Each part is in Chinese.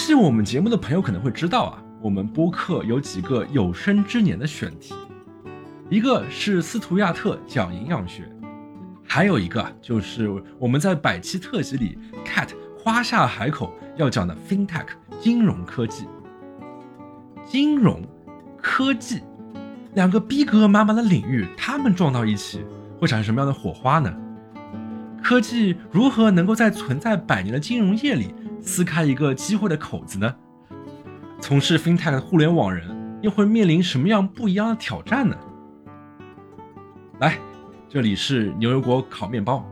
悉我们节目的朋友可能会知道啊，我们播客有几个有生之年的选题，一个是斯图亚特讲营养学，还有一个就是我们在百期特辑里 Cat 花下海口要讲的 FinTech 金融科技。金融科技两个逼格满满的领域，他们撞到一起会产生什么样的火花呢？科技如何能够在存在百年的金融业里撕开一个机会的口子呢？从事 FinTech 互联网人又会面临什么样不一样的挑战呢？来，这里是牛油果烤面包。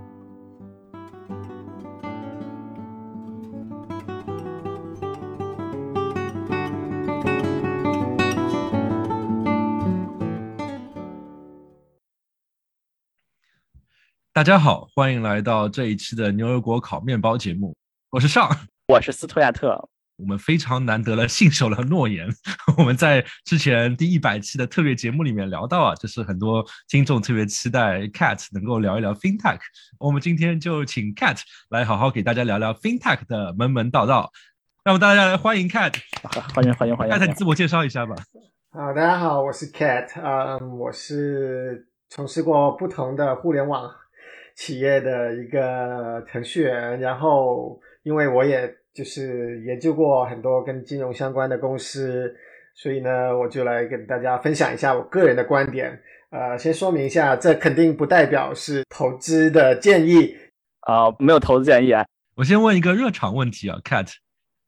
大家好，欢迎来到这一期的牛油果烤面包节目。我是尚，我是斯图亚特。我们非常难得了信守了诺言。我们在之前第一百期的特别节目里面聊到啊，就是很多听众特别期待 Cat 能够聊一聊 FinTech。我们今天就请 Cat 来好好给大家聊聊 FinTech 的门门道道。让我们大家来欢迎 Cat，欢迎欢迎欢迎。Cat，你自我介绍一下吧。好，大家好，我是 Cat，嗯，我是从事过不同的互联网。企业的一个程序员，然后因为我也就是研究过很多跟金融相关的公司，所以呢，我就来跟大家分享一下我个人的观点。呃，先说明一下，这肯定不代表是投资的建议啊，没有投资建议啊。我先问一个热场问题啊，Cat，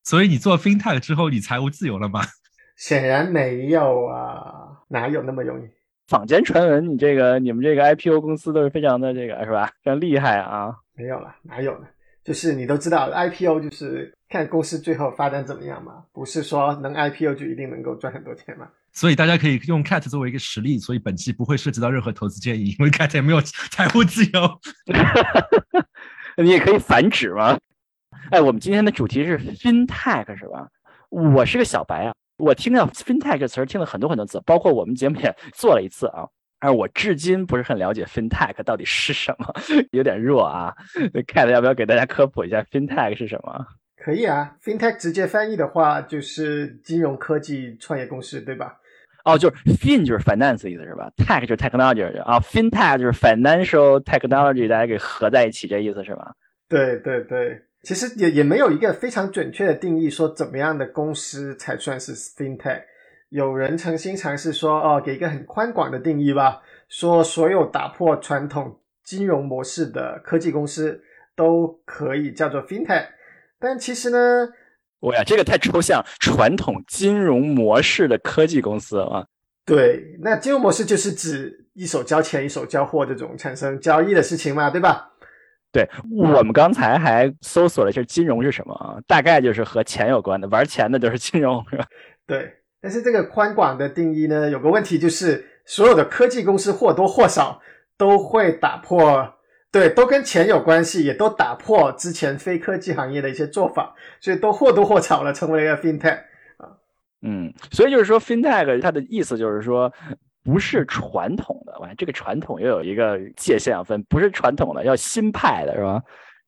所以你做 FinTech 之后，你财务自由了吗？显然没有啊，哪有那么容易？坊间传闻，你这个你们这个 IPO 公司都是非常的这个是吧？非常厉害啊！没有了，哪有呢？就是你都知道，IPO 就是看公司最后发展怎么样嘛，不是说能 IPO 就一定能够赚很多钱嘛。所以大家可以用 Cat 作为一个实例，所以本期不会涉及到任何投资建议，因为 Cat 也没有财务自由。你也可以反指嘛？哎，我们今天的主题是 FinTech 是吧？我是个小白啊。我听到 fintech 这词儿听了很多很多次，包括我们节目也做了一次啊，而我至今不是很了解 fintech 到底是什么，有点弱啊。Cat 要不要给大家科普一下 fintech 是什么？可以啊，fintech 直接翻译的话就是金融科技创业公司，对吧？哦，就是 fin 就是 finance 的意思是吧？tech 就是 technology 啊，fintech 就是 financial technology，大家给合在一起这意思是吧？对对对。其实也也没有一个非常准确的定义，说怎么样的公司才算是 fintech。有人曾经尝试说，哦，给一个很宽广的定义吧，说所有打破传统金融模式的科技公司都可以叫做 fintech。但其实呢，我呀，这个太抽象，传统金融模式的科技公司啊，对，那金融模式就是指一手交钱一手交货这种产生交易的事情嘛，对吧？对我们刚才还搜索了一下金融是什么啊？大概就是和钱有关的，玩钱的就是金融，是吧？对，但是这个宽广的定义呢，有个问题就是，所有的科技公司或多或少都会打破，对，都跟钱有关系，也都打破之前非科技行业的一些做法，所以都或多或少的成为了一个 fintech 啊。嗯，所以就是说 fintech 它的意思就是说。不是传统的，哇，这个传统又有一个界限分，不是传统的，要新派的是吧？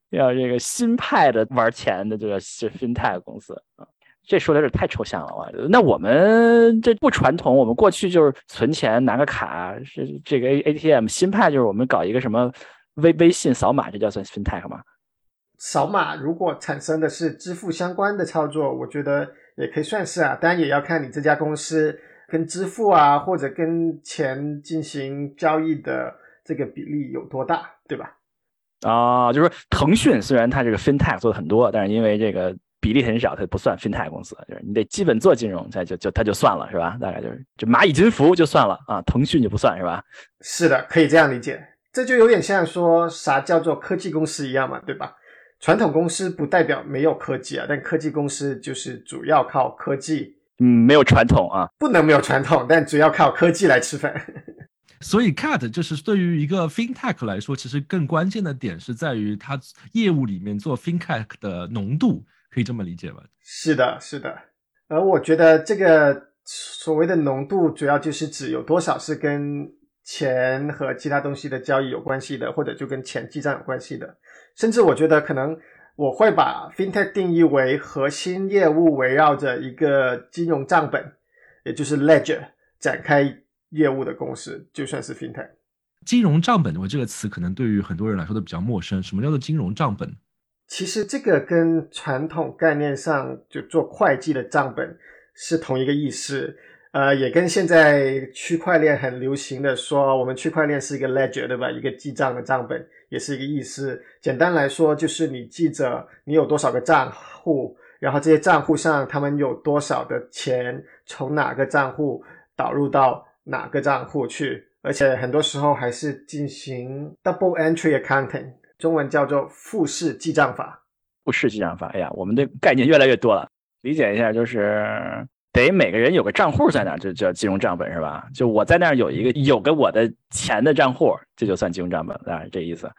要这个新派的玩钱的，这个是 FinTech 公司啊。这说的有点太抽象了哇。那我们这不传统，我们过去就是存钱拿个卡，是这个 ATM。新派就是我们搞一个什么微微信扫码，这叫算 FinTech 吗？扫码如果产生的是支付相关的操作，我觉得也可以算是啊。当然也要看你这家公司。跟支付啊，或者跟钱进行交易的这个比例有多大，对吧？啊，就是说腾讯虽然它这个 FinTech 做的很多，但是因为这个比例很少，它不算 FinTech 公司。就是你得基本做金融，它就就它就算了，是吧？大概就是就蚂蚁金服就算了啊，腾讯就不算是吧？是的，可以这样理解。这就有点像说啥叫做科技公司一样嘛，对吧？传统公司不代表没有科技啊，但科技公司就是主要靠科技。嗯，没有传统啊，不能没有传统，但主要靠科技来吃饭。所以，Cat 就是对于一个 FinTech 来说，其实更关键的点是在于它业务里面做 FinTech 的浓度，可以这么理解吧？是的，是的。而我觉得这个所谓的浓度，主要就是指有多少是跟钱和其他东西的交易有关系的，或者就跟钱记账有关系的。甚至我觉得可能。我会把 fintech 定义为核心业务围绕着一个金融账本，也就是 ledger 展开业务的公司，就算是 fintech。金融账本，我这个词可能对于很多人来说都比较陌生。什么叫做金融账本？其实这个跟传统概念上就做会计的账本是同一个意思。呃，也跟现在区块链很流行的说，我们区块链是一个 ledger，对吧？一个记账的账本，也是一个意思。简单来说，就是你记着你有多少个账户，然后这些账户上他们有多少的钱从哪个账户导入到哪个账户去，而且很多时候还是进行 double entry accounting，中文叫做复式记账法。复式记账法，哎呀，我们的概念越来越多了，理解一下就是。得每个人有个账户在那，就叫金融账本是吧？就我在那儿有一个有个我的钱的账户，这就算金融账本，啊，这意思。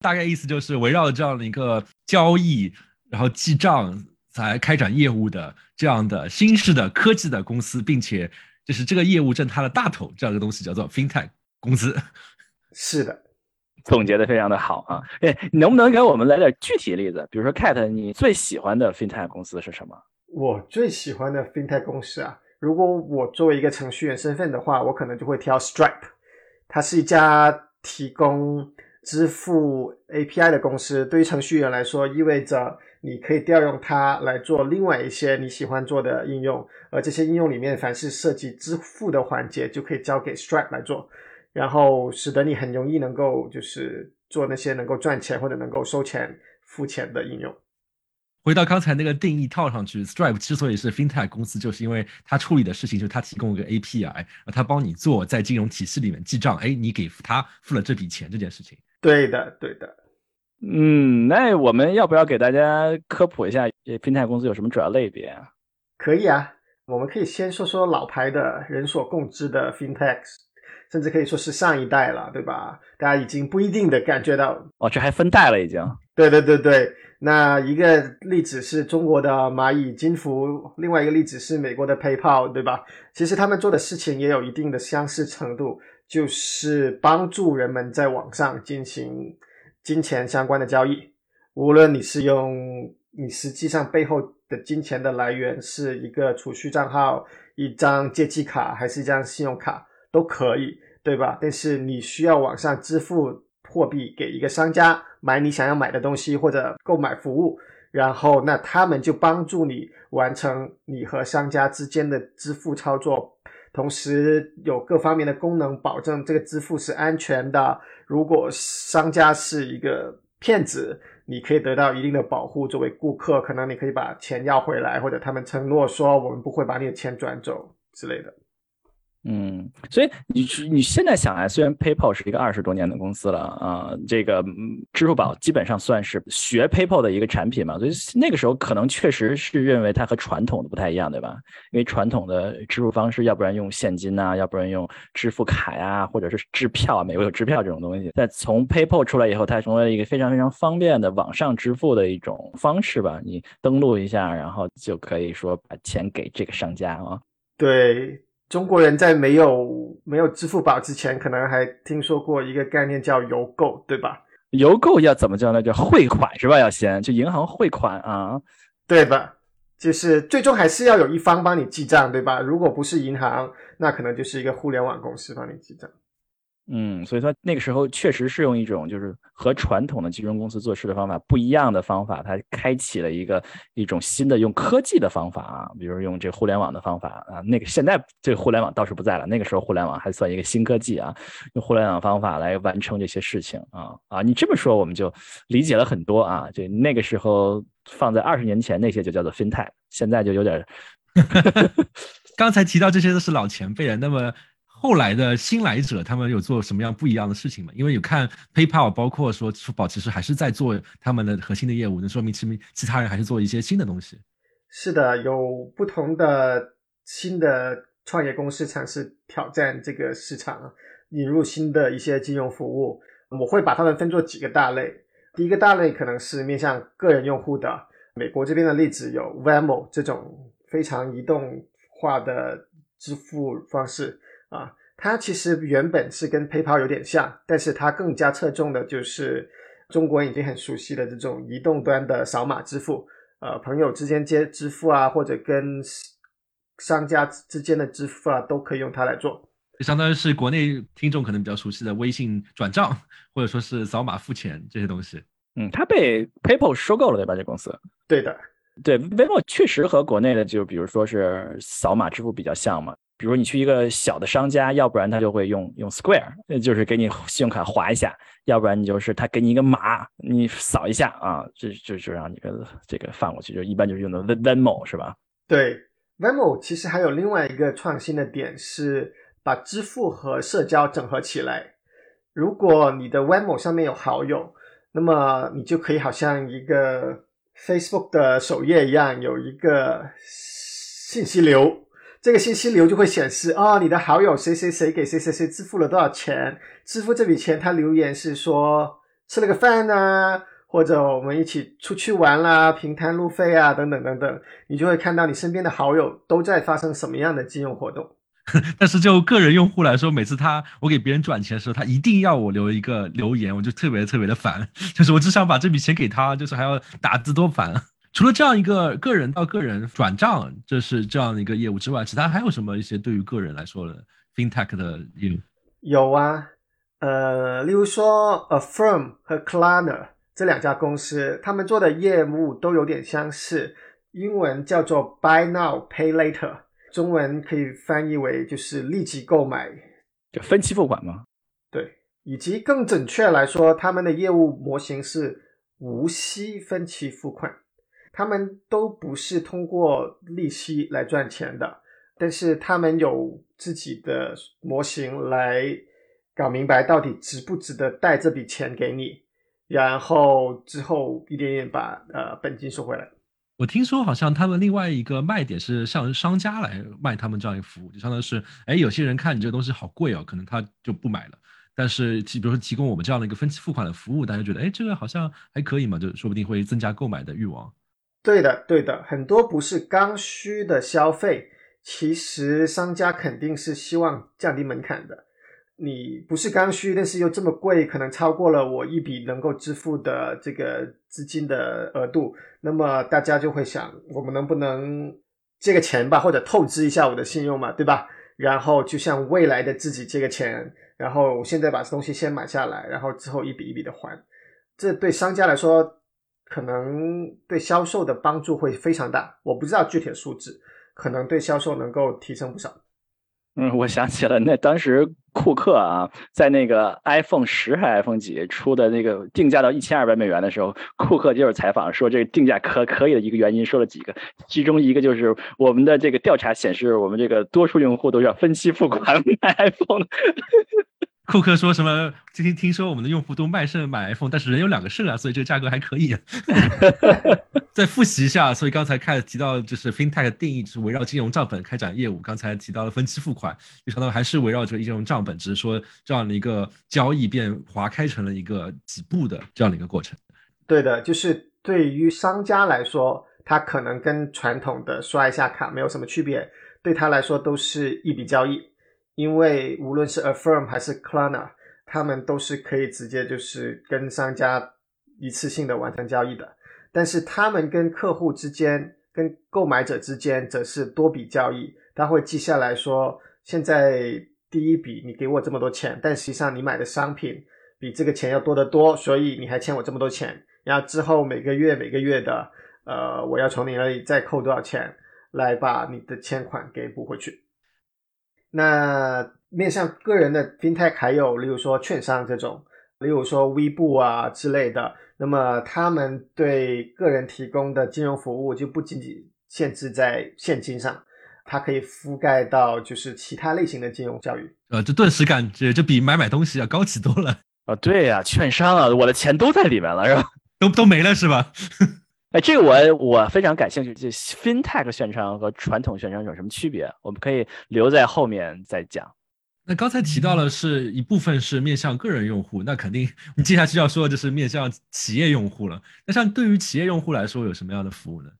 大概意思就是围绕这样的一个交易，然后记账才开展业务的这样的新式的科技的公司，并且就是这个业务挣它的大头，这样的东西叫做 FinTech 公司。是的，总结的非常的好啊！哎，能不能给我们来点具体例子？比如说 Cat，你最喜欢的 FinTech 公司是什么？我最喜欢的 FinTech 公司啊，如果我作为一个程序员身份的话，我可能就会挑 Stripe。它是一家提供支付 API 的公司，对于程序员来说，意味着你可以调用它来做另外一些你喜欢做的应用，而这些应用里面凡是涉及支付的环节，就可以交给 Stripe 来做，然后使得你很容易能够就是做那些能够赚钱或者能够收钱付钱的应用。回到刚才那个定义套上去，Stripe 之所以是 FinTech 公司，就是因为它处理的事情就是它提供一个 API，它帮你做在金融体系里面记账，哎，你给他付了这笔钱这件事情。对的，对的。嗯，那我们要不要给大家科普一下 FinTech 公司有什么主要类别啊？可以啊，我们可以先说说老牌的人所共知的 FinTech，甚至可以说是上一代了，对吧？大家已经不一定的感觉到哦，这还分代了已经。对对对对。那一个例子是中国的蚂蚁金服，另外一个例子是美国的 PayPal，对吧？其实他们做的事情也有一定的相似程度，就是帮助人们在网上进行金钱相关的交易。无论你是用你实际上背后的金钱的来源是一个储蓄账号、一张借记卡还是一张信用卡都可以，对吧？但是你需要网上支付。货币给一个商家买你想要买的东西或者购买服务，然后那他们就帮助你完成你和商家之间的支付操作，同时有各方面的功能保证这个支付是安全的。如果商家是一个骗子，你可以得到一定的保护。作为顾客，可能你可以把钱要回来，或者他们承诺说我们不会把你的钱转走之类的。嗯，所以你你现在想来，虽然 PayPal 是一个二十多年的公司了啊，这个支付宝基本上算是学 PayPal 的一个产品嘛，所以那个时候可能确实是认为它和传统的不太一样，对吧？因为传统的支付方式，要不然用现金呐，要不然用支付卡呀，或者是支票，美国有支票这种东西。但从 PayPal 出来以后，它成为了一个非常非常方便的网上支付的一种方式吧？你登录一下，然后就可以说把钱给这个商家啊。对。中国人在没有没有支付宝之前，可能还听说过一个概念叫邮购，对吧？邮购要怎么叫呢？叫汇款是吧？要先就银行汇款啊，对吧？就是最终还是要有一方帮你记账，对吧？如果不是银行，那可能就是一个互联网公司帮你记账。嗯，所以说那个时候确实是用一种就是和传统的金融公司做事的方法不一样的方法，它开启了一个一种新的用科技的方法啊，比如用这互联网的方法啊。那个现在这个互联网倒是不在了，那个时候互联网还算一个新科技啊，用互联网方法来完成这些事情啊啊！你这么说我们就理解了很多啊。就那个时候放在二十年前那些就叫做 FinTech，现在就有点。刚才提到这些都是老前辈了，那么。后来的新来者，他们有做什么样不一样的事情吗？因为有看 PayPal，包括说支付宝，其实还是在做他们的核心的业务，那说明其其他人还是做一些新的东西。是的，有不同的新的创业公司尝试挑战这个市场，引入新的一些金融服务。我会把它们分作几个大类。第一个大类可能是面向个人用户的，美国这边的例子有 Venmo 这种非常移动化的支付方式。啊，它其实原本是跟 PayPal 有点像，但是它更加侧重的就是中国已经很熟悉的这种移动端的扫码支付，呃，朋友之间接支付啊，或者跟商家之间的支付啊，都可以用它来做。就相当于是国内听众可能比较熟悉的微信转账，或者说是扫码付钱这些东西。嗯，它被 PayPal 收购了，对吧？这公司。对的，对，Venmo 确实和国内的就比如说是扫码支付比较像嘛。比如你去一个小的商家，要不然他就会用用 Square，就是给你信用卡划一下；要不然你就是他给你一个码，你扫一下啊，就就就让你个这个放过去。就一般就是用的 Venmo 是吧？对，Venmo 其实还有另外一个创新的点是把支付和社交整合起来。如果你的 Venmo 上面有好友，那么你就可以好像一个 Facebook 的首页一样，有一个信息流。这个信息流就会显示，哦，你的好友谁谁谁给谁谁谁支付了多少钱？支付这笔钱，他留言是说吃了个饭呐，或者我们一起出去玩啦，平摊路费啊，等等等等。你就会看到你身边的好友都在发生什么样的金融活动。但是就个人用户来说，每次他我给别人转钱的时候，他一定要我留一个留言，我就特别特别的烦。就是我只想把这笔钱给他，就是还要打字，多烦。除了这样一个个人到个人转账，这是这样的一个业务之外，其他还有什么一些对于个人来说的 fintech 的业务？有啊，呃，例如说 Affirm 和 Klarna 这两家公司，他们做的业务都有点相似，英文叫做 Buy Now Pay Later，中文可以翻译为就是立即购买，就分期付款吗？对，以及更准确来说，他们的业务模型是无息分期付款。他们都不是通过利息来赚钱的，但是他们有自己的模型来搞明白到底值不值得贷这笔钱给你，然后之后一点点把呃本金收回来。我听说好像他们另外一个卖点是向商家来卖他们这样一个服务，就相当于是，哎，有些人看你这个东西好贵哦，可能他就不买了。但是提，比如说提供我们这样的一个分期付款的服务，大家觉得，哎，这个好像还可以嘛，就说不定会增加购买的欲望。对的，对的，很多不是刚需的消费，其实商家肯定是希望降低门槛的。你不是刚需，但是又这么贵，可能超过了我一笔能够支付的这个资金的额度，那么大家就会想，我们能不能借个钱吧，或者透支一下我的信用嘛，对吧？然后就向未来的自己借个钱，然后现在把东西先买下来，然后之后一笔一笔的还。这对商家来说。可能对销售的帮助会非常大，我不知道具体的数字，可能对销售能够提升不少。嗯，我想起了那当时库克啊，在那个 iPhone 十还是 iPhone 几出的那个定价到一千二百美元的时候，库克就是采访说这个定价可可以的一个原因，说了几个，其中一个就是我们的这个调查显示，我们这个多数用户都要分期付款买 iPhone。库克说什么？今天听说我们的用户都卖肾买 iPhone，但是人有两个肾啊，所以这个价格还可以。再复习一下，所以刚才开始提到就是 FinTech 定义是围绕金融账本开展业务。刚才提到了分期付款，就相当于还是围绕着金融账本，只是说这样的一个交易变划开成了一个几步的这样的一个过程。对的，就是对于商家来说，他可能跟传统的刷一下卡没有什么区别，对他来说都是一笔交易。因为无论是 Affirm 还是 Klarna，他们都是可以直接就是跟商家一次性的完成交易的。但是他们跟客户之间、跟购买者之间则是多笔交易。他会记下来说，现在第一笔你给我这么多钱，但实际上你买的商品比这个钱要多得多，所以你还欠我这么多钱。然后之后每个月每个月的，呃，我要从你那里再扣多少钱来把你的欠款给补回去。那面向个人的 FinTech 还有，例如说券商这种，例如说微步啊之类的，那么他们对个人提供的金融服务就不仅仅限制在现金上，它可以覆盖到就是其他类型的金融教育。呃，这顿时感觉就比买买东西要高级多了啊！对呀，券商啊，我的钱都在里面了，是吧？都都没了是吧？哎，这个我我非常感兴趣。这 FinTech 宣传和传统宣传有什么区别？我们可以留在后面再讲。那刚才提到了是一部分是面向个人用户，那肯定你接下去要说的就是面向企业用户了。那像对于企业用户来说，有什么样的服务呢？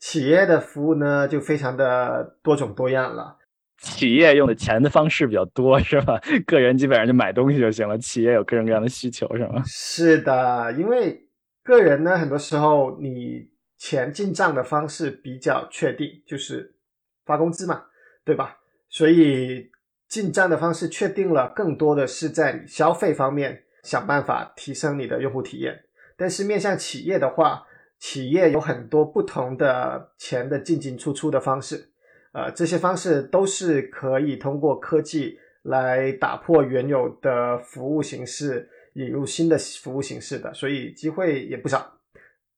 企业的服务呢，就非常的多种多样了。企业用的钱的方式比较多，是吧？个人基本上就买东西就行了，企业有各种各样的需求，是吗？是的，因为个人呢，很多时候你钱进账的方式比较确定，就是发工资嘛，对吧？所以进账的方式确定了，更多的是在你消费方面想办法提升你的用户体验。但是面向企业的话，企业有很多不同的钱的进进出出的方式。呃，这些方式都是可以通过科技来打破原有的服务形式，引入新的服务形式的，所以机会也不少。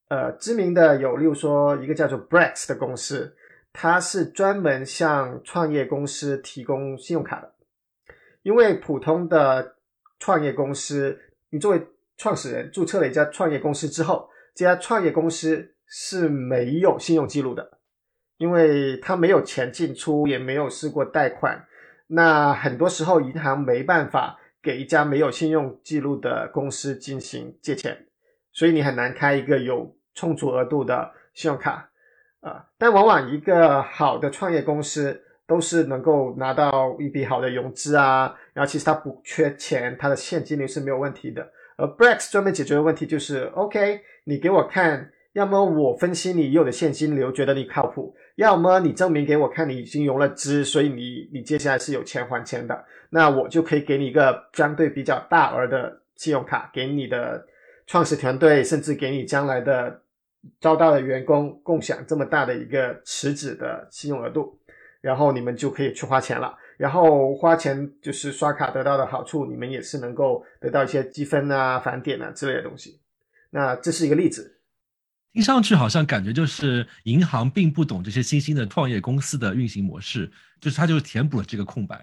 呃，知名的有，例如说一个叫做 Brex 的公司，它是专门向创业公司提供信用卡的。因为普通的创业公司，你作为创始人注册了一家创业公司之后，这家创业公司是没有信用记录的。因为他没有钱进出，也没有试过贷款，那很多时候银行没办法给一家没有信用记录的公司进行借钱，所以你很难开一个有充足额度的信用卡啊。但往往一个好的创业公司都是能够拿到一笔好的融资啊，然后其实他不缺钱，他的现金流是没有问题的。而 Brex 专门解决的问题就是，OK，你给我看。要么我分析你有的现金流，觉得你靠谱；要么你证明给我看你已经融了资，所以你你接下来是有钱还钱的，那我就可以给你一个相对比较大额的信用卡，给你的创始团队，甚至给你将来的招到的员工共享这么大的一个池子的信用额度，然后你们就可以去花钱了。然后花钱就是刷卡得到的好处，你们也是能够得到一些积分啊、返点啊之类的东西。那这是一个例子。听上去好像感觉就是银行并不懂这些新兴的创业公司的运行模式，就是它就是填补了这个空白。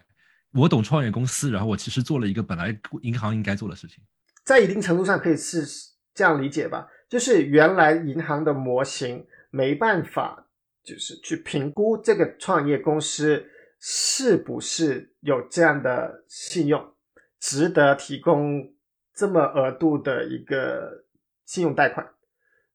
我懂创业公司，然后我其实做了一个本来银行应该做的事情。在一定程度上可以是这样理解吧，就是原来银行的模型没办法，就是去评估这个创业公司是不是有这样的信用，值得提供这么额度的一个信用贷款，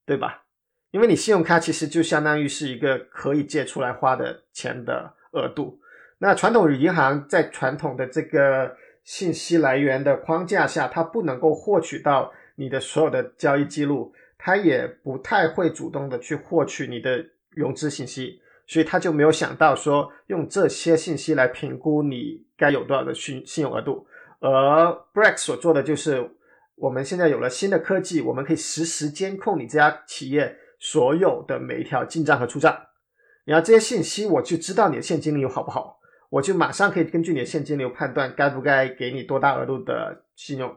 对吧？因为你信用卡其实就相当于是一个可以借出来花的钱的额度。那传统银行在传统的这个信息来源的框架下，它不能够获取到你的所有的交易记录，它也不太会主动的去获取你的融资信息，所以他就没有想到说用这些信息来评估你该有多少的信信用额度。而 Brex 所做的就是，我们现在有了新的科技，我们可以实时监控你这家企业。所有的每一条进账和出账，然后这些信息我就知道你的现金流好不好，我就马上可以根据你的现金流判断该不该给你多大额度的信用，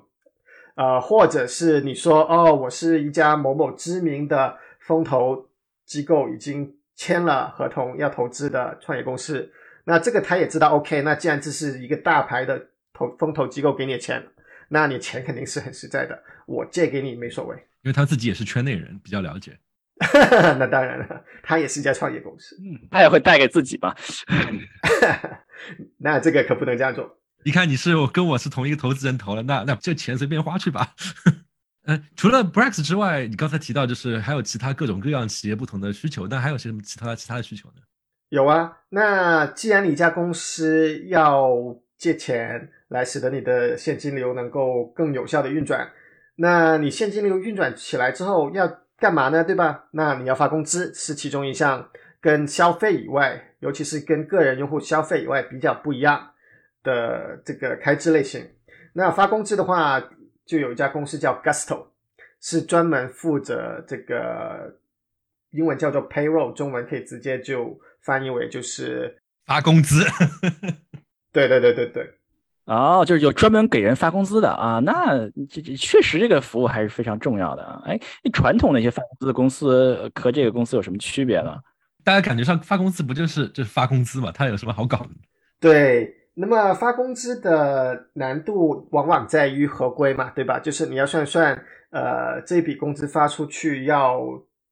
呃，或者是你说哦，我是一家某某知名的风投机构已经签了合同要投资的创业公司，那这个他也知道，OK，那既然这是一个大牌的投风投机构给你的钱，那你钱肯定是很实在的，我借给你没所谓，因为他自己也是圈内人，比较了解。那当然了，他也是一家创业公司，嗯，他也会带给自己吧？那这个可不能这样做。你看，你是我跟我是同一个投资人投了，那那这钱随便花去吧。嗯，除了 Brex 之外，你刚才提到就是还有其他各种各样企业不同的需求，那还有些什么其他其他的需求呢？有啊，那既然你一家公司要借钱来使得你的现金流能够更有效的运转，那你现金流运转起来之后要。干嘛呢？对吧？那你要发工资是其中一项跟消费以外，尤其是跟个人用户消费以外比较不一样的这个开支类型。那发工资的话，就有一家公司叫 Gusto，是专门负责这个英文叫做 payroll，中文可以直接就翻译为就是发工资。对对对对对。哦，就是有专门给人发工资的啊，那这这确实这个服务还是非常重要的啊。哎，传统那些发工资的公司和这个公司有什么区别呢？大家感觉上发工资不就是就是发工资嘛？它有什么好搞的？对，那么发工资的难度往往在于合规嘛，对吧？就是你要算算，呃，这笔工资发出去要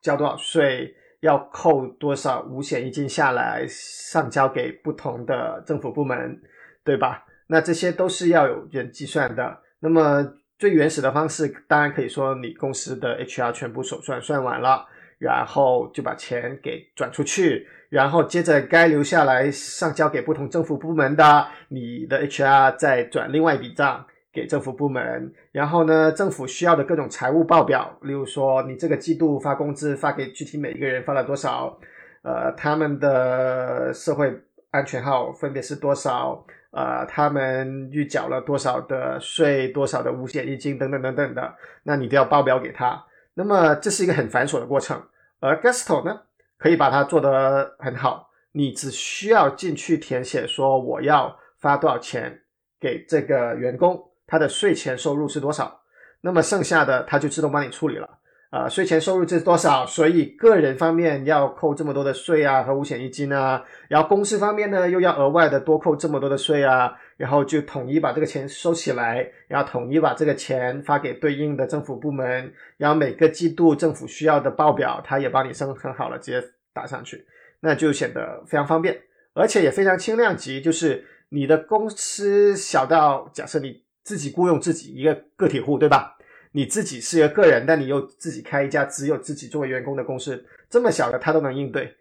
交多少税，要扣多少五险一金下来上交给不同的政府部门，对吧？那这些都是要有人计算的。那么最原始的方式，当然可以说你公司的 HR 全部手算算完了，然后就把钱给转出去，然后接着该留下来上交给不同政府部门的，你的 HR 再转另外一笔账给政府部门。然后呢，政府需要的各种财务报表，例如说你这个季度发工资发给具体每一个人发了多少，呃，他们的社会安全号分别是多少，呃，他们预缴了多少的税，多少的五险一金等等等等的，那你都要报表给他。那么这是一个很繁琐的过程，而 Gusto 呢？可以把它做得很好，你只需要进去填写说我要发多少钱给这个员工，他的税前收入是多少，那么剩下的他就自动帮你处理了。啊，税前收入是多少？所以个人方面要扣这么多的税啊和五险一金啊，然后公司方面呢又要额外的多扣这么多的税啊，然后就统一把这个钱收起来，然后统一把这个钱发给对应的政府部门，然后每个季度政府需要的报表，他也帮你生成好了，直接打上去，那就显得非常方便，而且也非常轻量级。就是你的公司小到假设你自己雇佣自己一个个体户，对吧？你自己是一个个人，但你又自己开一家只有自己作为员工的公司，这么小的他都能应对，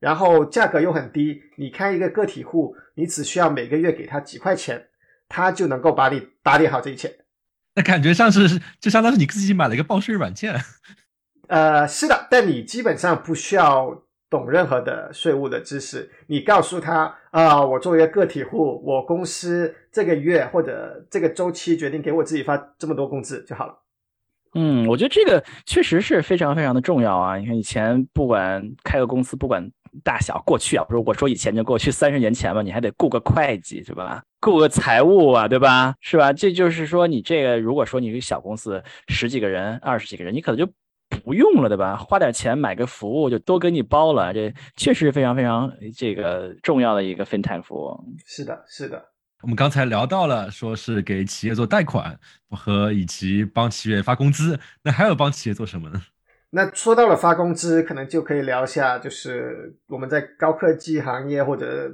然后价格又很低。你开一个个体户，你只需要每个月给他几块钱，他就能够把你打理好这一切。那感觉像是就相当于你自己买了一个报税软件。呃，是的，但你基本上不需要懂任何的税务的知识。你告诉他啊，我作为一个个体户，我公司这个月或者这个周期决定给我自己发这么多工资就好了。嗯，我觉得这个确实是非常非常的重要啊！你看以前不管开个公司，不管大小，过去啊，不是我说以前就过去三十年前嘛，你还得雇个会计是吧？雇个财务啊，对吧？是吧？这就是说你这个，如果说你一个小公司十几个人、二十几个人，你可能就不用了，对吧？花点钱买个服务就都给你包了，这确实是非常非常这个重要的一个 FinTech 服务。是的，是的。我们刚才聊到了，说是给企业做贷款和以及帮企业发工资，那还有帮企业做什么呢？那说到了发工资，可能就可以聊一下，就是我们在高科技行业或者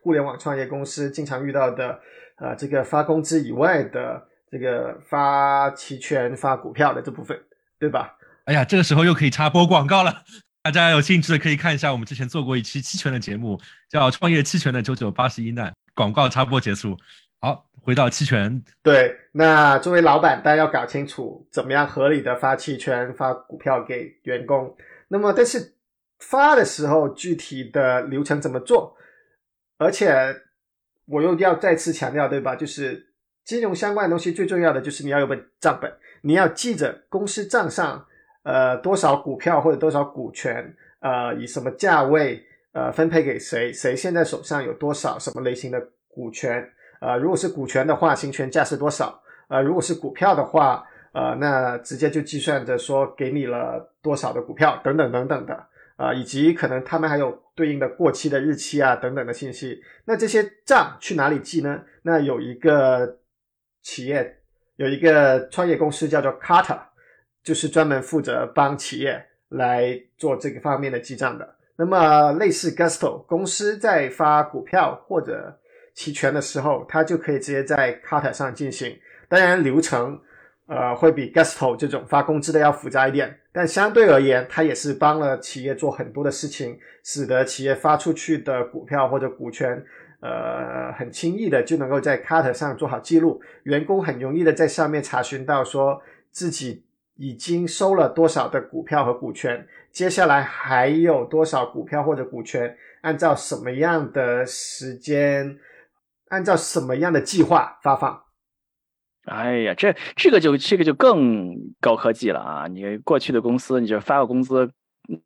互联网创业公司经常遇到的，呃，这个发工资以外的这个发期权、发股票的这部分，对吧？哎呀，这个时候又可以插播广告了，大家有兴趣的可以看一下我们之前做过一期期权的节目，叫《创业期权的九九八十一难》。广告插播结束，好，回到期权。对，那作为老板，大家要搞清楚怎么样合理的发期权、发股票给员工。那么，但是发的时候具体的流程怎么做？而且我又要再次强调，对吧？就是金融相关的东西最重要的就是你要有本账本，你要记着公司账上呃多少股票或者多少股权，呃以什么价位。呃，分配给谁？谁现在手上有多少什么类型的股权？呃，如果是股权的话，行权价是多少？呃，如果是股票的话，呃，那直接就计算着说给你了多少的股票，等等等等的，啊，以及可能他们还有对应的过期的日期啊，等等的信息。那这些账去哪里记呢？那有一个企业，有一个创业公司叫做 Carter，就是专门负责帮企业来做这个方面的记账的。那么，类似 Gusto 公司在发股票或者期权的时候，它就可以直接在 c a r t 上进行。当然，流程呃会比 Gusto 这种发工资的要复杂一点，但相对而言，它也是帮了企业做很多的事情，使得企业发出去的股票或者股权，呃，很轻易的就能够在 c a r t 上做好记录，员工很容易的在上面查询到说自己已经收了多少的股票和股权。接下来还有多少股票或者股权？按照什么样的时间？按照什么样的计划发放？哎呀，这这个就这个就更高科技了啊！你过去的公司，你就发个工资。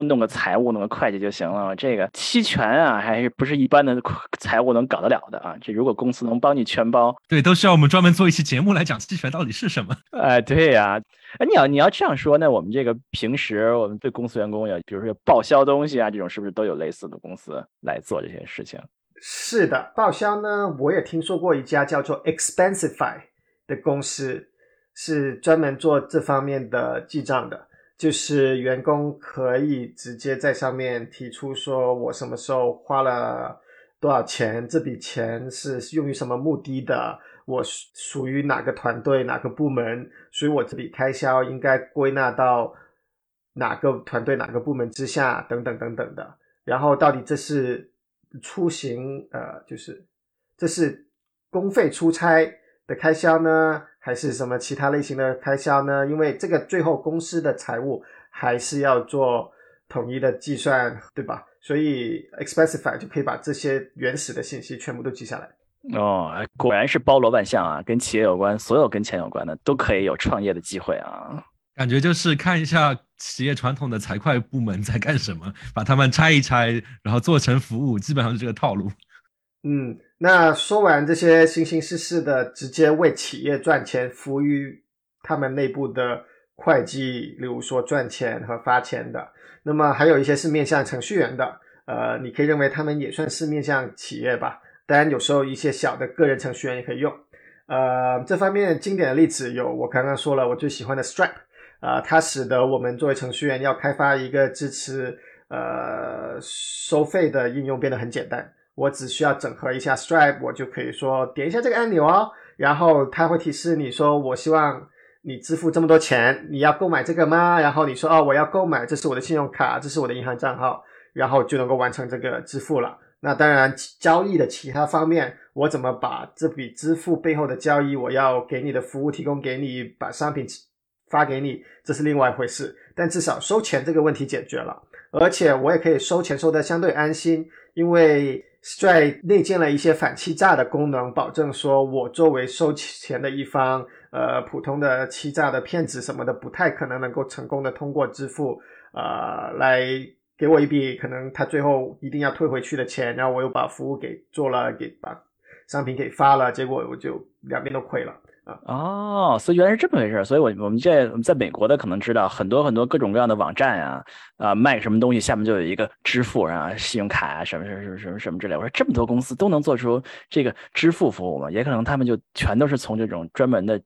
弄个财务，弄个会计就行了。这个期权啊，还是不是一般的财务能搞得了的啊？这如果公司能帮你全包，对，都需要我们专门做一期节目来讲期权到底是什么。哎，对呀，哎，你要你要这样说，那我们这个平时我们对公司员工有，比如说报销东西啊，这种是不是都有类似的公司来做这些事情？是的，报销呢，我也听说过一家叫做 Expensify 的公司，是专门做这方面的记账的。就是员工可以直接在上面提出说，我什么时候花了多少钱，这笔钱是用于什么目的的，我属属于哪个团队、哪个部门，所以我这笔开销应该归纳到哪个团队、哪个部门之下，等等等等的。然后到底这是出行呃，就是这是公费出差的开销呢，还是什么其他类型的开销呢？因为这个最后公司的财务还是要做统一的计算，对吧？所以 Expensify 就可以把这些原始的信息全部都记下来。哦，果然是包罗万象啊，跟企业有关，所有跟钱有关的都可以有创业的机会啊。感觉就是看一下企业传统的财会部门在干什么，把他们拆一拆，然后做成服务，基本上是这个套路。嗯，那说完这些形形色色的直接为企业赚钱、服务于他们内部的会计，例如说赚钱和发钱的，那么还有一些是面向程序员的，呃，你可以认为他们也算是面向企业吧。当然，有时候一些小的个人程序员也可以用。呃，这方面经典的例子有我刚刚说了，我最喜欢的 Stripe，啊，它使得我们作为程序员要开发一个支持呃收费的应用变得很简单。我只需要整合一下 Stripe，我就可以说点一下这个按钮哦，然后它会提示你说我希望你支付这么多钱，你要购买这个吗？然后你说哦，我要购买，这是我的信用卡，这是我的银行账号，然后就能够完成这个支付了。那当然，交易的其他方面，我怎么把这笔支付背后的交易，我要给你的服务提供给你，把商品发给你，这是另外一回事。但至少收钱这个问题解决了，而且我也可以收钱收的相对安心，因为 Stripe 内建了一些反欺诈的功能，保证说我作为收钱的一方，呃，普通的欺诈的骗子什么的，不太可能能够成功的通过支付，呃，来。给我一笔可能他最后一定要退回去的钱，然后我又把服务给做了，给把商品给发了，结果我就两边都亏了！哦，所以原来是这么回事，所以我我们这我们在美国的可能知道很多很多各种各样的网站啊啊卖什么东西，下面就有一个支付啊信用卡啊什么什么什么什么什么之类。我说这么多公司都能做出这个支付服务吗？也可能他们就全都是从这种专门的。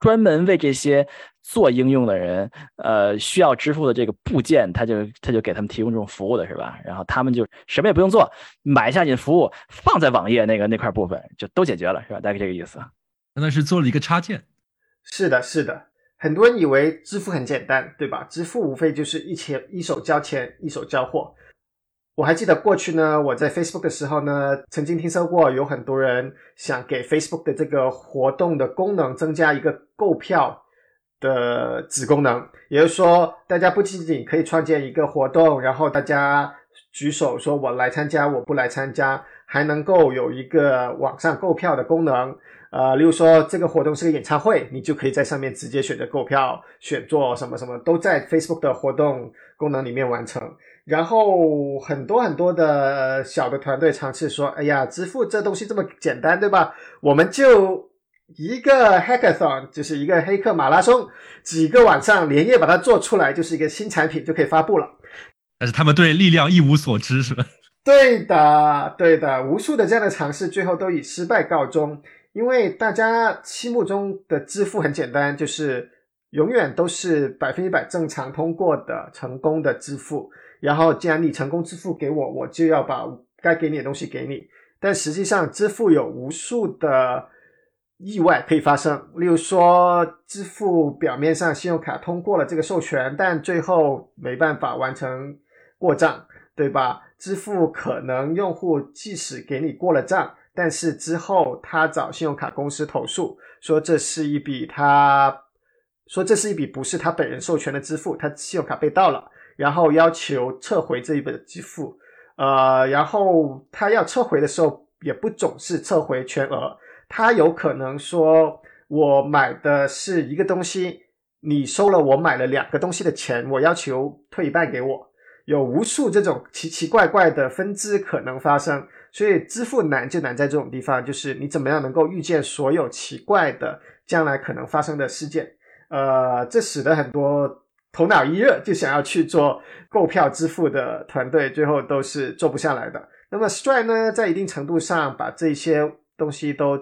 专门为这些做应用的人，呃，需要支付的这个部件，他就他就给他们提供这种服务的是吧？然后他们就什么也不用做，买下你的服务，放在网页那个那块部分就都解决了，是吧？大概这个意思。那是做了一个插件。是的，是的。很多人以为支付很简单，对吧？支付无非就是一钱一手交钱，一手交货。我还记得过去呢，我在 Facebook 的时候呢，曾经听说过有很多人想给 Facebook 的这个活动的功能增加一个购票的子功能，也就是说，大家不仅仅可以创建一个活动，然后大家举手说我来参加，我不来参加，还能够有一个网上购票的功能。呃，例如说这个活动是个演唱会，你就可以在上面直接选择购票，选座什么什么都在 Facebook 的活动功能里面完成。然后很多很多的小的团队尝试说：“哎呀，支付这东西这么简单，对吧？我们就一个 hackathon，就是一个黑客马拉松，几个晚上连夜把它做出来，就是一个新产品就可以发布了。”但是他们对力量一无所知，是吧？对的，对的，无数的这样的尝试最后都以失败告终，因为大家心目中的支付很简单，就是永远都是百分之百正常通过的成功的支付。然后，既然你成功支付给我，我就要把该给你的东西给你。但实际上，支付有无数的意外可以发生。例如说，支付表面上信用卡通过了这个授权，但最后没办法完成过账，对吧？支付可能用户即使给你过了账，但是之后他找信用卡公司投诉，说这是一笔他说这是一笔不是他本人授权的支付，他信用卡被盗了。然后要求撤回这一笔支付，呃，然后他要撤回的时候，也不总是撤回全额，他有可能说，我买的是一个东西，你收了我买了两个东西的钱，我要求退一半给我，有无数这种奇奇怪怪的分支可能发生，所以支付难就难在这种地方，就是你怎么样能够预见所有奇怪的将来可能发生的事件，呃，这使得很多。头脑一热就想要去做购票支付的团队，最后都是做不下来的。那么 Stripe 呢，在一定程度上把这些东西都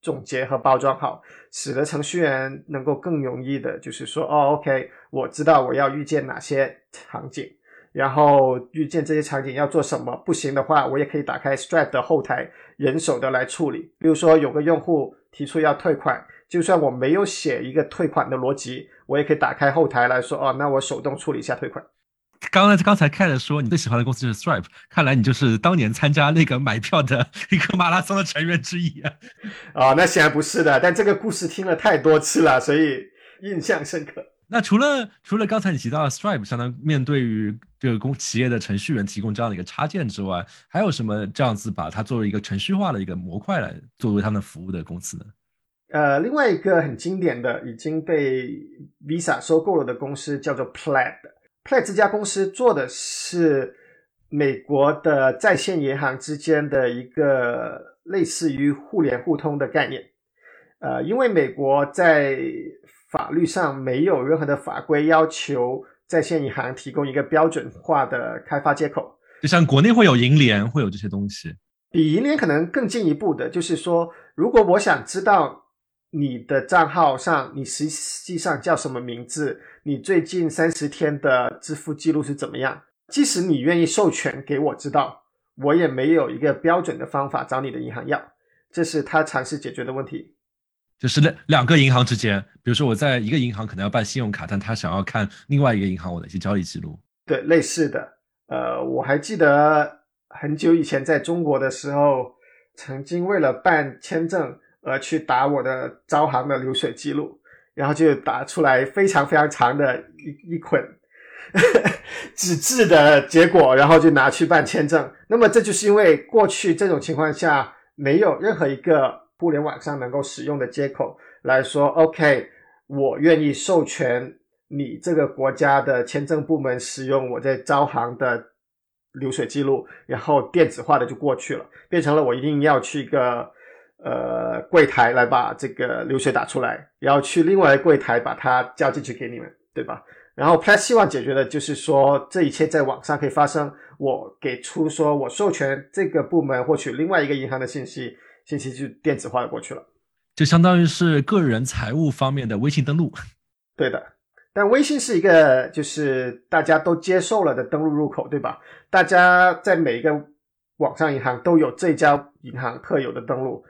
总结和包装好，使得程序员能够更容易的，就是说，哦，OK，我知道我要预见哪些场景，然后遇见这些场景要做什么。不行的话，我也可以打开 Stripe 的后台，人手的来处理。比如说，有个用户提出要退款。就算我没有写一个退款的逻辑，我也可以打开后台来说，哦，那我手动处理一下退款。刚刚刚才开了说你最喜欢的公司是 Stripe，看来你就是当年参加那个买票的 一个马拉松的成员之一啊。哦，那显然不是的，但这个故事听了太多次了，所以印象深刻。那除了除了刚才你提到的 Stripe，相当面对于这个公企业的程序员提供这样的一个插件之外，还有什么这样子把它作为一个程序化的一个模块来作为他们服务的公司呢？呃，另外一个很经典的已经被 Visa 收购了的公司叫做 Plaid。Plaid 这家公司做的是美国的在线银行之间的一个类似于互联互通的概念。呃，因为美国在法律上没有任何的法规要求在线银行提供一个标准化的开发接口，就像国内会有银联，会有这些东西。比银联可能更进一步的，就是说，如果我想知道你的账号上你实际上叫什么名字，你最近三十天的支付记录是怎么样，即使你愿意授权给我知道，我也没有一个标准的方法找你的银行要，这是他尝试解决的问题。就是两两个银行之间，比如说我在一个银行可能要办信用卡，但他想要看另外一个银行我的一些交易记录。对，类似的。呃，我还记得很久以前在中国的时候，曾经为了办签证而去打我的招行的流水记录，然后就打出来非常非常长的一一捆 纸质的结果，然后就拿去办签证。那么这就是因为过去这种情况下没有任何一个。互联网上能够使用的接口来说，OK，我愿意授权你这个国家的签证部门使用我在招行的流水记录，然后电子化的就过去了，变成了我一定要去一个呃柜台来把这个流水打出来，然后去另外一个柜台把它交进去给你们，对吧？然后 Plus 希望解决的就是说这一切在网上可以发生，我给出说我授权这个部门获取另外一个银行的信息。信息就电子化的过去了，就相当于是个人财务方面的微信登录。对的，但微信是一个就是大家都接受了的登录入口，对吧？大家在每一个网上银行都有这家银行特有的登录，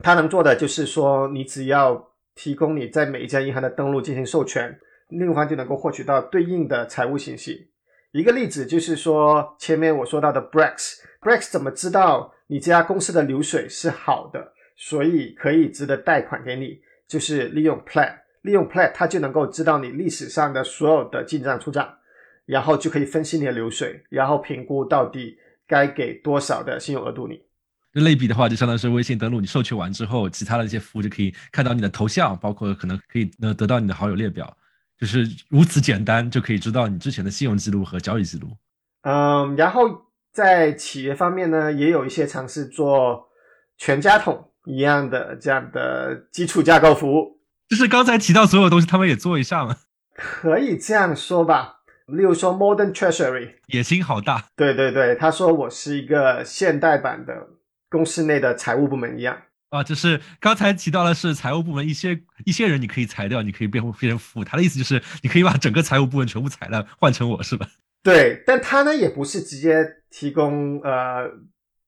它能做的就是说，你只要提供你在每一家银行的登录进行授权，另一方就能够获取到对应的财务信息。一个例子就是说，前面我说到的 Brex，Brex 怎么知道？你这家公司的流水是好的，所以可以值得贷款给你。就是利用 Plaid，利用 Plaid，它就能够知道你历史上的所有的进账出账，然后就可以分析你的流水，然后评估到底该给多少的信用额度你。类比的话，就相当于是微信登录，你授权完之后，其他的一些服务就可以看到你的头像，包括可能可以呃得到你的好友列表，就是如此简单就可以知道你之前的信用记录和交易记录。嗯，然后。在企业方面呢，也有一些尝试做全家桶一样的这样的基础架构服务，就是刚才提到所有东西，他们也做一下吗？可以这样说吧。例如说，Modern Treasury，野心好大。对对对，他说我是一个现代版的公司内的财务部门一样。啊，就是刚才提到的是财务部门一些一些人你可以裁掉，你可以变变成服务。他的意思就是你可以把整个财务部门全部裁了，换成我是吧？对，但他呢也不是直接提供呃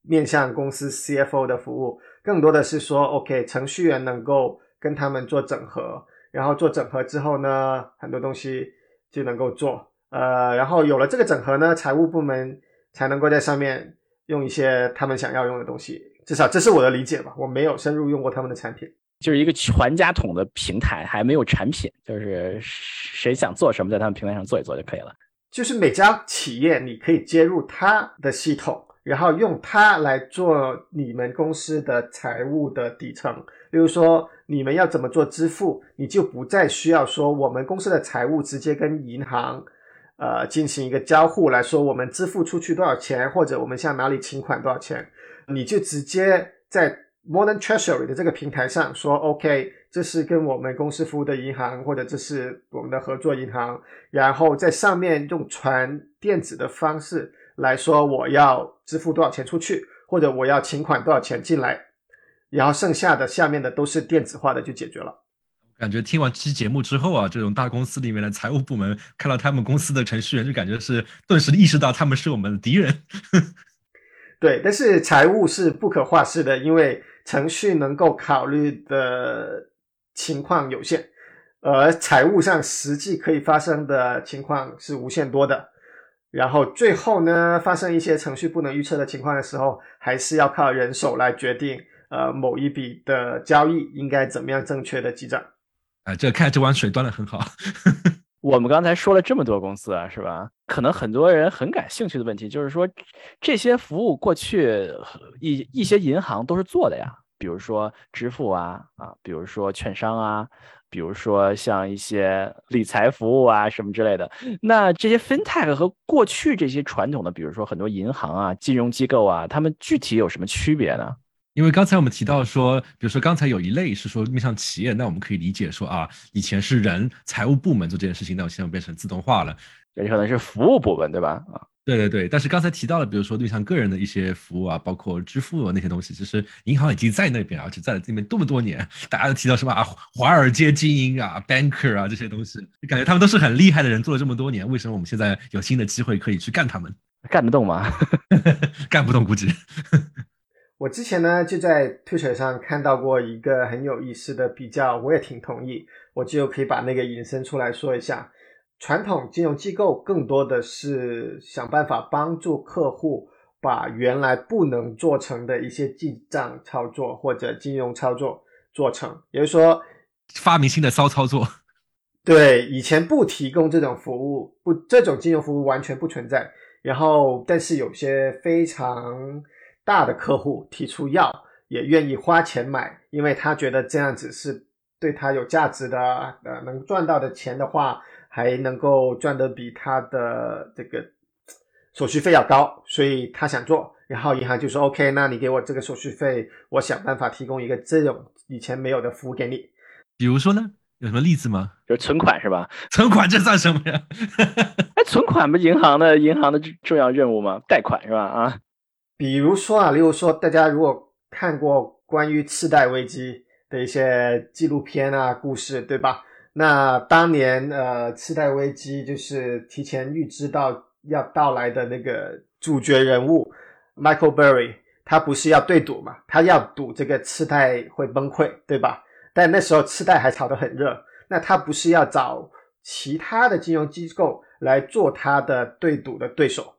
面向公司 CFO 的服务，更多的是说 OK 程序员能够跟他们做整合，然后做整合之后呢，很多东西就能够做，呃，然后有了这个整合呢，财务部门才能够在上面用一些他们想要用的东西，至少这是我的理解吧，我没有深入用过他们的产品，就是一个全家桶的平台，还没有产品，就是谁想做什么，在他们平台上做一做就可以了。就是每家企业，你可以接入它的系统，然后用它来做你们公司的财务的底层。比如说，你们要怎么做支付，你就不再需要说我们公司的财务直接跟银行，呃，进行一个交互来说我们支付出去多少钱，或者我们向哪里请款多少钱，你就直接在 Modern Treasury 的这个平台上说 OK。这是跟我们公司服务的银行，或者这是我们的合作银行，然后在上面用传电子的方式来说，我要支付多少钱出去，或者我要请款多少钱进来，然后剩下的下面的都是电子化的就解决了。感觉听完这期节目之后啊，这种大公司里面的财务部门看到他们公司的程序员，就感觉是顿时意识到他们是我们的敌人。对，但是财务是不可化式的，因为程序能够考虑的。情况有限，而财务上实际可以发生的情况是无限多的。然后最后呢，发生一些程序不能预测的情况的时候，还是要靠人手来决定，呃，某一笔的交易应该怎么样正确的记账。啊，这看这碗水端的很好。我们刚才说了这么多公司啊，是吧？可能很多人很感兴趣的问题就是说，这些服务过去一一些银行都是做的呀，比如说支付啊啊，比如说券商啊。比如说像一些理财服务啊什么之类的，那这些 fintech 和过去这些传统的，比如说很多银行啊、金融机构啊，他们具体有什么区别呢？因为刚才我们提到说，比如说刚才有一类是说面向企业，那我们可以理解说啊，以前是人财务部门做这件事情，那我现在变成自动化了，也可能是服务部门，对吧？啊。对对对，但是刚才提到了，比如说对象个人的一些服务啊，包括支付那些东西，其实银行已经在那边，而且在了这边这么多年，大家都提到什么啊，华尔街精英啊，banker 啊这些东西，感觉他们都是很厉害的人，做了这么多年，为什么我们现在有新的机会可以去干他们？干得动吗？干不动，估计。我之前呢就在 Twitter 上看到过一个很有意思的比较，我也挺同意，我就可以把那个引申出来说一下。传统金融机构更多的是想办法帮助客户把原来不能做成的一些记账操作或者金融操作做成，也就是说，发明新的骚操作。对，以前不提供这种服务，不，这种金融服务完全不存在。然后，但是有些非常大的客户提出要，也愿意花钱买，因为他觉得这样子是对他有价值的，呃，能赚到的钱的话。还能够赚得比他的这个手续费要高，所以他想做，然后银行就说 OK，那你给我这个手续费，我想办法提供一个这种以前没有的服务给你。比如说呢，有什么例子吗？就是存款是吧？存款这算什么呀？哎，存款不银行的银行的重要任务吗？贷款是吧？啊，比如说啊，例如说大家如果看过关于次贷危机的一些纪录片啊、故事，对吧？那当年，呃，次贷危机就是提前预知到要到来的那个主角人物 Michael Burry，他不是要对赌嘛？他要赌这个次贷会崩溃，对吧？但那时候次贷还炒得很热，那他不是要找其他的金融机构来做他的对赌的对手？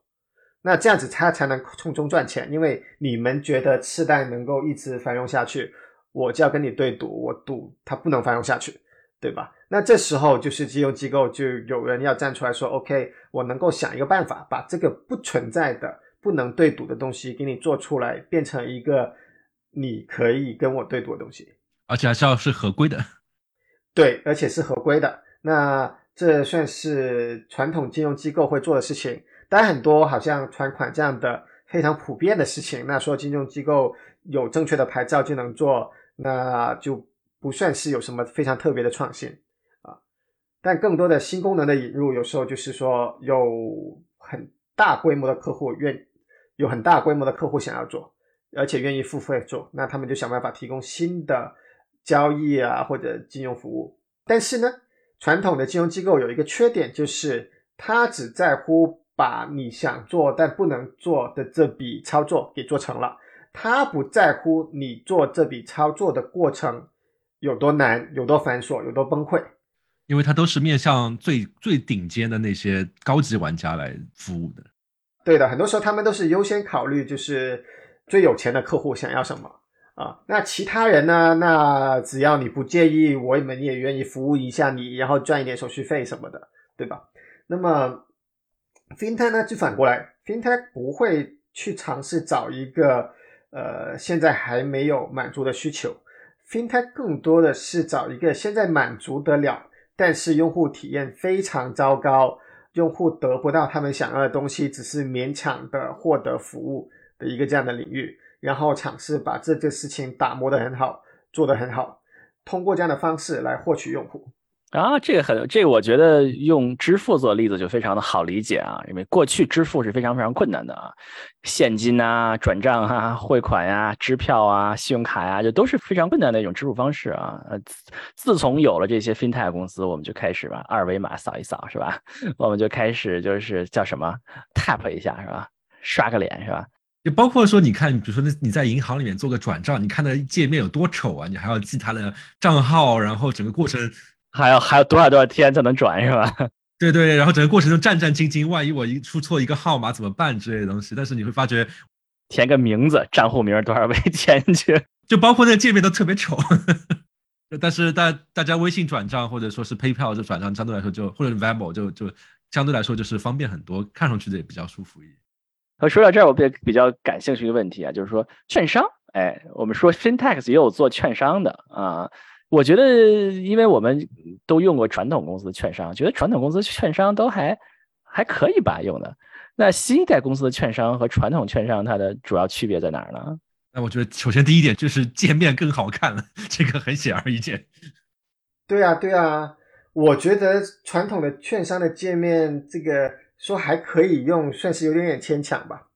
那这样子他才能从中赚钱，因为你们觉得次贷能够一直繁荣下去，我就要跟你对赌，我赌它不能繁荣下去。对吧？那这时候就是金融机构就有人要站出来说：“OK，我能够想一个办法，把这个不存在的、不能对赌的东西给你做出来，变成一个你可以跟我对赌的东西，而且还是要是合规的。”对，而且是合规的。那这算是传统金融机构会做的事情。当然，很多好像存款这样的非常普遍的事情，那说金融机构有正确的牌照就能做，那就。不算是有什么非常特别的创新啊，但更多的新功能的引入，有时候就是说有很大规模的客户愿有很大规模的客户想要做，而且愿意付费做，那他们就想办法提供新的交易啊或者金融服务。但是呢，传统的金融机构有一个缺点，就是他只在乎把你想做但不能做的这笔操作给做成了，他不在乎你做这笔操作的过程。有多难，有多繁琐，有多崩溃，因为他都是面向最最顶尖的那些高级玩家来服务的。对的，很多时候他们都是优先考虑，就是最有钱的客户想要什么啊。那其他人呢？那只要你不介意，我们也愿意服务一下你，然后赚一点手续费什么的，对吧？那么 FinTech 呢，就反过来，FinTech 不会去尝试找一个呃现在还没有满足的需求。FinTech 更多的是找一个现在满足得了，但是用户体验非常糟糕，用户得不到他们想要的东西，只是勉强的获得服务的一个这样的领域，然后尝试把这个事情打磨得很好，做得很好，通过这样的方式来获取用户。啊，这个很，这个我觉得用支付做例子就非常的好理解啊，因为过去支付是非常非常困难的啊，现金啊、转账啊、汇款呀、支票啊、信用卡呀，就都是非常困难的一种支付方式啊。呃，自从有了这些 FinTech 公司，我们就开始吧，二维码扫一扫是吧？我们就开始就是叫什么 Tap 一下是吧？刷个脸是吧？就包括说，你看，比如说那你在银行里面做个转账，你看那界面有多丑啊，你还要记他的账号，然后整个过程。还要还要多少多少天才能转是吧？对对，然后整个过程中战战兢兢，万一我一出错一个号码怎么办之类的东西。但是你会发觉，填个名字，账户名多少位 填进去，就包括那个界面都特别丑。但是大大家微信转账或者说是 PayPal 这转账相对来说就或者 Venmo 就就相对来说就是方便很多，看上去的也比较舒服一点。呃说到这儿，我比比较感兴趣一个问题啊，就是说券商，哎，我们说 FinTech 也有做券商的啊。我觉得，因为我们都用过传统公司的券商，觉得传统公司券商都还还可以吧用的。那新一代公司的券商和传统券商，它的主要区别在哪儿呢？那我觉得，首先第一点就是界面更好看了，这个很显而易见。对啊，对啊，我觉得传统的券商的界面，这个说还可以用，算是有点点牵强吧。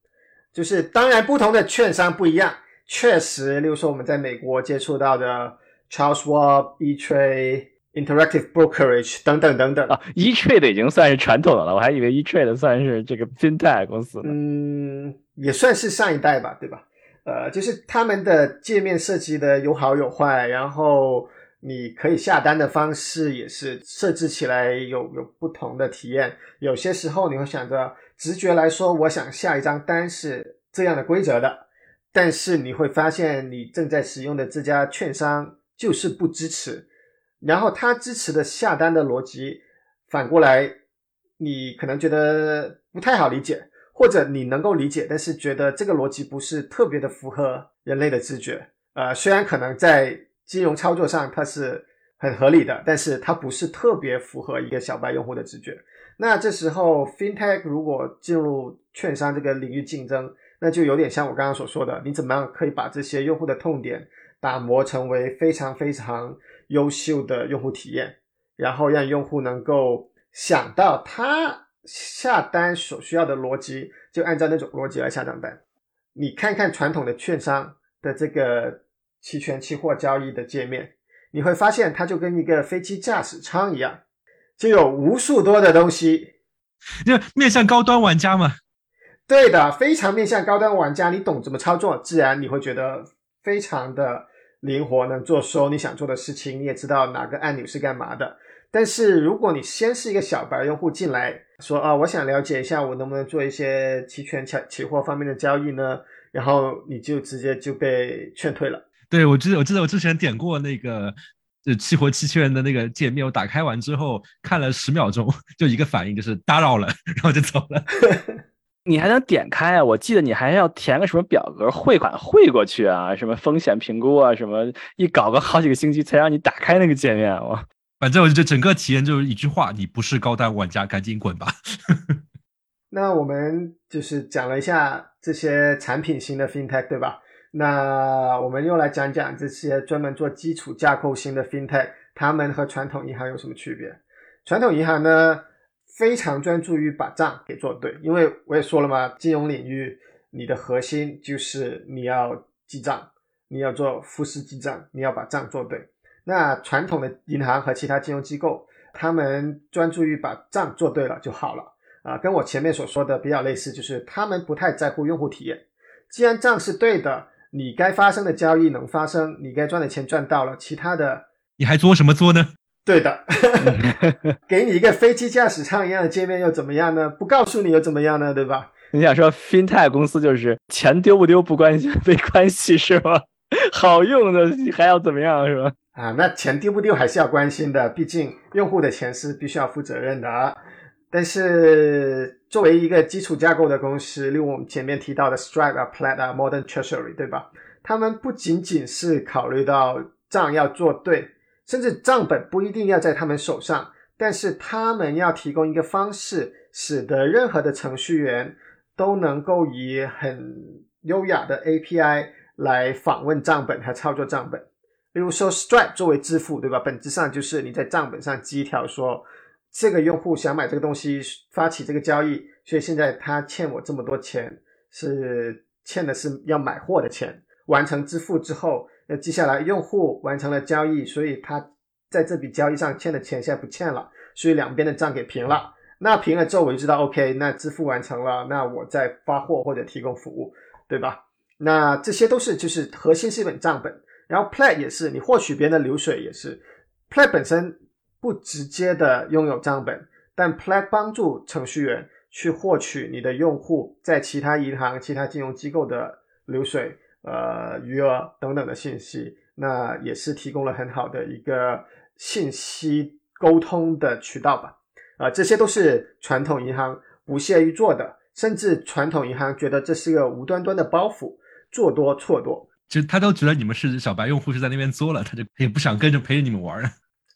就是当然，不同的券商不一样，确实，例如说我们在美国接触到的 Charles Schwab、E-Trade、Interactive Brokerage 等等等等啊，E-Trade 已经算是传统的了，我还以为 E-Trade 算是这个 FinTech 公司。嗯，也算是上一代吧，对吧？呃，就是他们的界面设计的有好有坏，然后你可以下单的方式也是设置起来有有不同的体验。有些时候你会想着直觉来说，我想下一张单是这样的规则的，但是你会发现你正在使用的这家券商就是不支持，然后它支持的下单的逻辑反过来，你可能觉得不太好理解。或者你能够理解，但是觉得这个逻辑不是特别的符合人类的知觉。呃，虽然可能在金融操作上它是很合理的，但是它不是特别符合一个小白用户的直觉。那这时候，FinTech 如果进入券商这个领域竞争，那就有点像我刚刚所说的，你怎么样可以把这些用户的痛点打磨成为非常非常优秀的用户体验，然后让用户能够想到他。下单所需要的逻辑，就按照那种逻辑来下账单。你看看传统的券商的这个期权期货交易的界面，你会发现它就跟一个飞机驾驶舱一样，就有无数多的东西。就面向高端玩家嘛？对的，非常面向高端玩家。你懂怎么操作，自然你会觉得非常的灵活，能做所有你想做的事情。你也知道哪个按钮是干嘛的。但是如果你先是一个小白用户进来，说啊，我想了解一下，我能不能做一些期权、期期货方面的交易呢？然后你就直接就被劝退了。对，我记得我记得我之前点过那个就期货、期权的那个界面，我打开完之后看了十秒钟，就一个反应就是打扰了，然后就走了。你还能点开啊？我记得你还要填个什么表格，汇款汇过去啊，什么风险评估啊，什么一搞个好几个星期才让你打开那个界面，我。反正我就整个体验就是一句话：你不是高端玩家，赶紧滚吧。那我们就是讲了一下这些产品型的 FinTech，对吧？那我们又来讲讲这些专门做基础架构型的 FinTech，他们和传统银行有什么区别？传统银行呢，非常专注于把账给做对，因为我也说了嘛，金融领域你的核心就是你要记账，你要做复式记账，你要把账做对。那传统的银行和其他金融机构，他们专注于把账做对了就好了啊，跟我前面所说的比较类似，就是他们不太在乎用户体验。既然账是对的，你该发生的交易能发生，你该赚的钱赚到了，其他的你还做什么做呢？对的，给你一个飞机驾驶舱一样的界面又怎么样呢？不告诉你又怎么样呢？对吧？你想说 FinTech 公司就是钱丢不丢不关心，没关系是吗？好用的还要怎么样是吧？啊，那钱丢不丢还是要关心的，毕竟用户的钱是必须要负责任的啊。但是作为一个基础架构的公司，例如我们前面提到的 Stripe 啊、Plaid 啊、Modern Treasury，对吧？他们不仅仅是考虑到账要做对，甚至账本不一定要在他们手上，但是他们要提供一个方式，使得任何的程序员都能够以很优雅的 API 来访问账本和操作账本。比如说，Stripe 作为支付，对吧？本质上就是你在账本上记一条，说这个用户想买这个东西，发起这个交易，所以现在他欠我这么多钱，是欠的是要买货的钱。完成支付之后，那接下来用户完成了交易，所以他在这笔交易上欠的钱现在不欠了，所以两边的账给平了。那平了之后，我就知道，OK，那支付完成了，那我再发货或者提供服务，对吧？那这些都是就是核心是一本账本。然后 Play 也是，你获取别人的流水也是。Play 本身不直接的拥有账本，但 Plaid 帮助程序员去获取你的用户在其他银行、其他金融机构的流水、呃余额等等的信息，那也是提供了很好的一个信息沟通的渠道吧。啊，这些都是传统银行不屑于做的，甚至传统银行觉得这是个无端端的包袱，做多错多。就他都觉得你们是小白用户，是在那边作了，他就也不想跟着陪着你们玩了。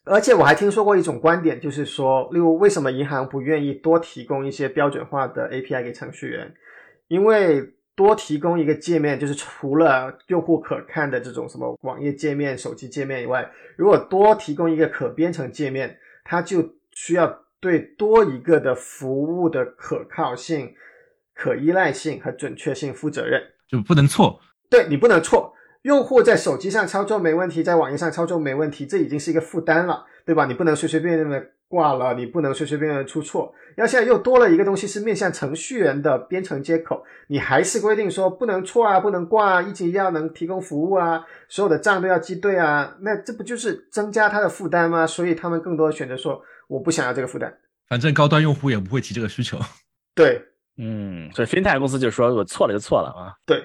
而且我还听说过一种观点，就是说，例如为什么银行不愿意多提供一些标准化的 API 给程序员？因为多提供一个界面，就是除了用户可看的这种什么网页界面、手机界面以外，如果多提供一个可编程界面，它就需要对多一个的服务的可靠性、可依赖性和准确性负责任，就不能错。对你不能错。用户在手机上操作没问题，在网页上操作没问题，这已经是一个负担了，对吧？你不能随随便便的挂了，你不能随随便便出错。要现在又多了一个东西是面向程序员的编程接口，你还是规定说不能错啊，不能挂啊，一直要能提供服务啊，所有的账都要记对啊，那这不就是增加他的负担吗？所以他们更多的选择说我不想要这个负担，反正高端用户也不会提这个需求。对，嗯，所以 FinTech 公司就说我错了就错了啊。对。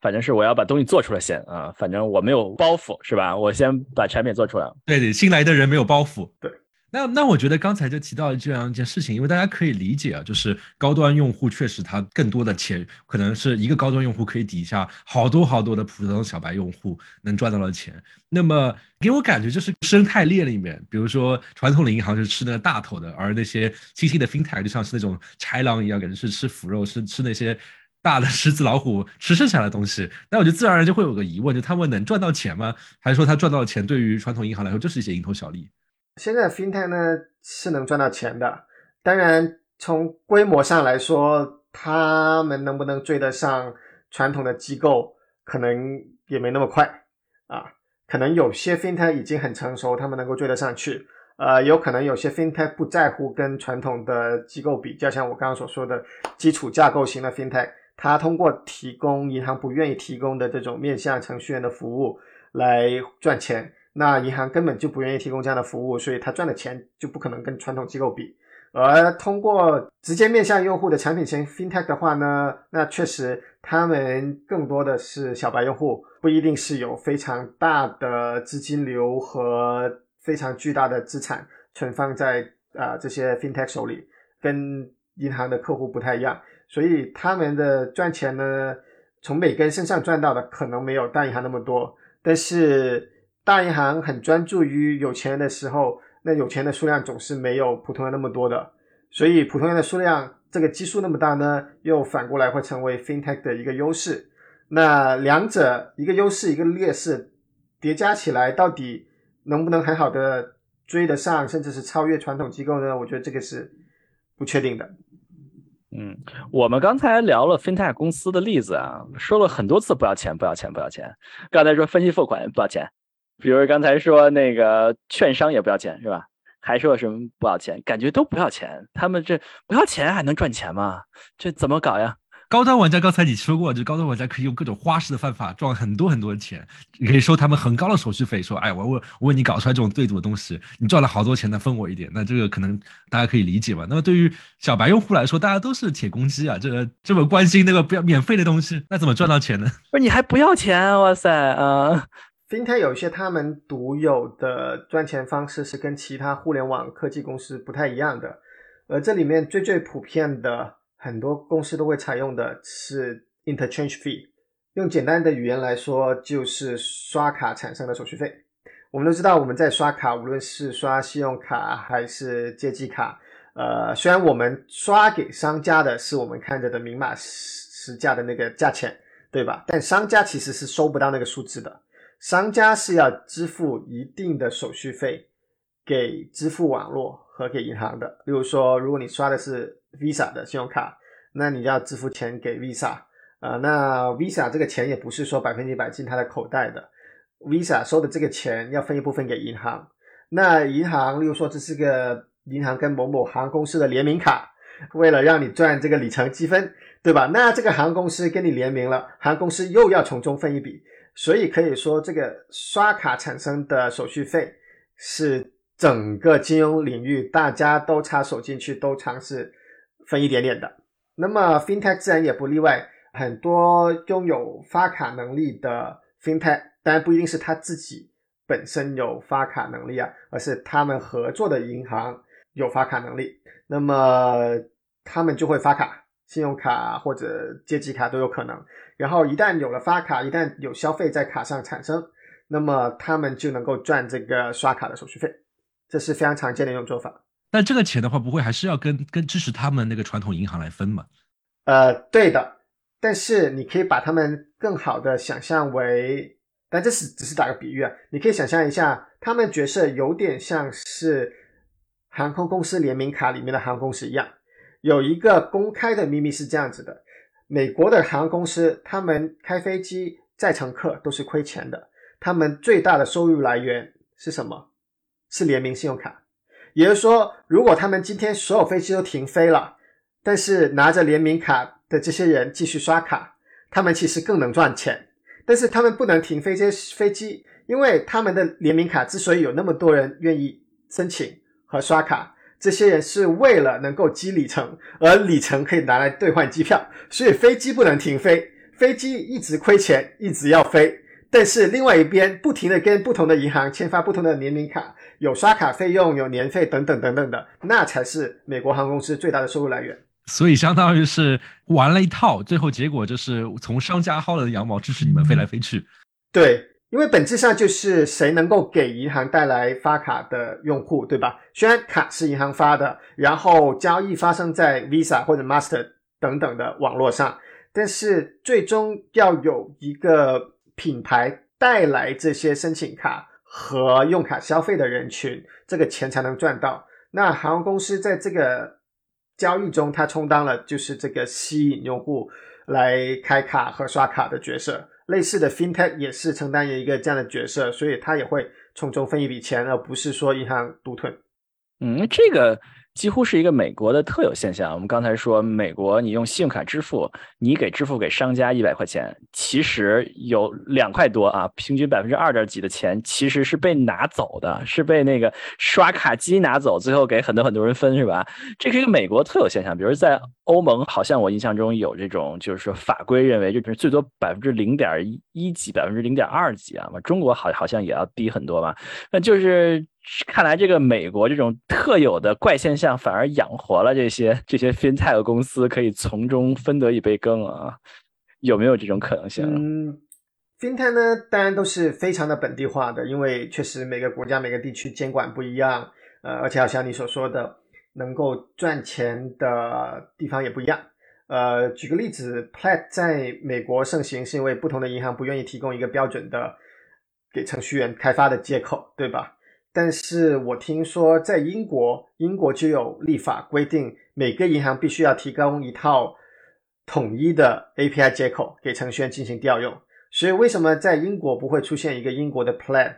反正是我要把东西做出来先啊，反正我没有包袱是吧？我先把产品做出来。对对，新来的人没有包袱。对，那那我觉得刚才就提到这样一件事情，因为大家可以理解啊，就是高端用户确实他更多的钱，可能是一个高端用户可以抵下好多好多的普通小白用户能赚到的钱。那么给我感觉就是生态链里面，比如说传统的银行是吃那个大头的，而那些新兴的 FinTech 就像是那种豺狼一样，感觉是吃腐肉，是吃那些。大的狮子老虎吃剩下的东西，那我就自然而然就会有个疑问，就他们能赚到钱吗？还是说他赚到的钱对于传统银行来说就是一些蝇头小利？现在 FinTech 呢是能赚到钱的，当然从规模上来说，他们能不能追得上传统的机构，可能也没那么快啊。可能有些 FinTech 已经很成熟，他们能够追得上去。呃，有可能有些 FinTech 不在乎跟传统的机构比较，像我刚刚所说的基础架构型的 FinTech。它通过提供银行不愿意提供的这种面向程序员的服务来赚钱，那银行根本就不愿意提供这样的服务，所以他赚的钱就不可能跟传统机构比。而通过直接面向用户的产品型 FinTech 的话呢，那确实他们更多的是小白用户，不一定是有非常大的资金流和非常巨大的资产存放在啊这些 FinTech 手里，跟银行的客户不太一样。所以他们的赚钱呢，从每个人身上赚到的可能没有大银行那么多，但是大银行很专注于有钱人的时候，那有钱的数量总是没有普通人那么多的，所以普通人的数量这个基数那么大呢，又反过来会成为 FinTech 的一个优势。那两者一个优势一个劣势叠加起来，到底能不能很好的追得上，甚至是超越传统机构呢？我觉得这个是不确定的。嗯，我们刚才聊了 FinTech 公司的例子啊，说了很多次不要钱，不要钱，不要钱。刚才说分期付款不要钱，比如刚才说那个券商也不要钱，是吧？还说什么不要钱？感觉都不要钱，他们这不要钱还能赚钱吗？这怎么搞呀？高端玩家刚才你说过，就高端玩家可以用各种花式的方法赚很多很多的钱，你可以收他们很高的手续费，说，哎，我我我为你搞出来这种对赌的东西，你赚了好多钱，那分我一点，那这个可能大家可以理解吧？那么对于小白用户来说，大家都是铁公鸡啊，这个这么关心那个不要免费的东西，那怎么赚到钱呢？不是你还不要钱？哇塞啊今天有一些他们独有的赚钱方式是跟其他互联网科技公司不太一样的，而这里面最最普遍的。很多公司都会采用的是 interchange fee，用简单的语言来说，就是刷卡产生的手续费。我们都知道，我们在刷卡，无论是刷信用卡还是借记卡，呃，虽然我们刷给商家的是我们看着的明码实价的那个价钱，对吧？但商家其实是收不到那个数字的，商家是要支付一定的手续费给支付网络和给银行的。例如说，如果你刷的是 Visa 的信用卡，那你要支付钱给 Visa 啊，那 Visa 这个钱也不是说百分之百进他的口袋的，Visa 收的这个钱要分一部分给银行。那银行，例如说这是个银行跟某某航空公司的联名卡，为了让你赚这个里程积分，对吧？那这个航空公司跟你联名了，航空公司又要从中分一笔，所以可以说这个刷卡产生的手续费是。整个金融领域大家都插手进去，都尝试分一点点的。那么 FinTech 自然也不例外，很多拥有发卡能力的 FinTech，当然不一定是他自己本身有发卡能力啊，而是他们合作的银行有发卡能力，那么他们就会发卡。信用卡或者借记卡都有可能，然后一旦有了发卡，一旦有消费在卡上产生，那么他们就能够赚这个刷卡的手续费，这是非常常见的一种做法。但这个钱的话，不会还是要跟跟支持他们那个传统银行来分吗？呃，对的，但是你可以把他们更好的想象为，但这是只是打个比喻啊，你可以想象一下，他们角色有点像是航空公司联名卡里面的航空公司一样。有一个公开的秘密是这样子的：美国的航空公司，他们开飞机载乘客都是亏钱的，他们最大的收入来源是什么？是联名信用卡。也就是说，如果他们今天所有飞机都停飞了，但是拿着联名卡的这些人继续刷卡，他们其实更能赚钱。但是他们不能停飞这些飞机，因为他们的联名卡之所以有那么多人愿意申请和刷卡。这些人是为了能够积里程，而里程可以拿来兑换机票，所以飞机不能停飞，飞机一直亏钱，一直要飞。但是另外一边不停的跟不同的银行签发不同的年龄卡，有刷卡费用，有年费等等等等的，那才是美国航空公司最大的收入来源。所以相当于是玩了一套，最后结果就是从商家薅了羊毛，支持你们飞来飞去。对。因为本质上就是谁能够给银行带来发卡的用户，对吧？虽然卡是银行发的，然后交易发生在 Visa 或者 Master 等等的网络上，但是最终要有一个品牌带来这些申请卡和用卡消费的人群，这个钱才能赚到。那航空公司在这个交易中，它充当了就是这个吸引用户来开卡和刷卡的角色。类似的 FinTech 也是承担一个这样的角色，所以他也会从中分一笔钱，而不是说银行独吞。嗯，这个。几乎是一个美国的特有现象。我们刚才说，美国你用信用卡支付，你给支付给商家一百块钱，其实有两块多啊，平均百分之二点几的钱其实是被拿走的，是被那个刷卡机拿走，最后给很多很多人分，是吧？这是一个美国特有现象。比如在欧盟，好像我印象中有这种，就是法规认为，就是最多百分之零点一几，百分之零点二几啊。中国好好像也要低很多吧？那就是。看来这个美国这种特有的怪现象，反而养活了这些这些 FinTech 公司，可以从中分得一杯羹啊？有没有这种可能性？嗯，FinTech 呢，当然都是非常的本地化的，因为确实每个国家每个地区监管不一样，呃，而且好像你所说的，能够赚钱的地方也不一样。呃，举个例子，Plaid 在美国盛行，是因为不同的银行不愿意提供一个标准的给程序员开发的接口，对吧？但是我听说，在英国，英国就有立法规定，每个银行必须要提供一套统一的 API 接口给程序员进行调用。所以，为什么在英国不会出现一个英国的 Plaid？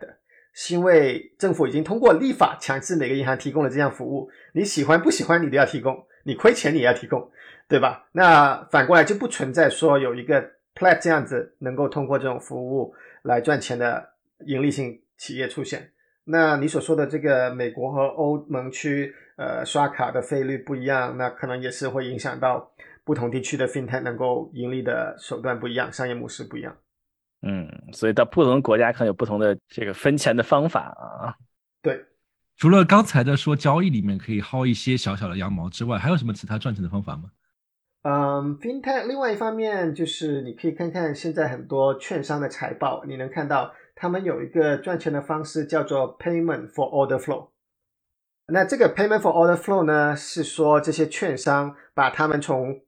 是因为政府已经通过立法强制每个银行提供了这项服务，你喜欢不喜欢你都要提供，你亏钱你也要提供，对吧？那反过来就不存在说有一个 Plaid 这样子能够通过这种服务来赚钱的盈利性企业出现。那你所说的这个美国和欧盟区，呃，刷卡的费率不一样，那可能也是会影响到不同地区的 FinTech 能够盈利的手段不一样，商业模式不一样。嗯，所以到不同的国家可能有不同的这个分钱的方法啊。对，除了刚才的说交易里面可以薅一些小小的羊毛之外，还有什么其他赚钱的方法吗？嗯，FinTech 另外一方面就是你可以看看现在很多券商的财报，你能看到。他们有一个赚钱的方式叫做 Payment for Order Flow。那这个 Payment for Order Flow 呢，是说这些券商把他们从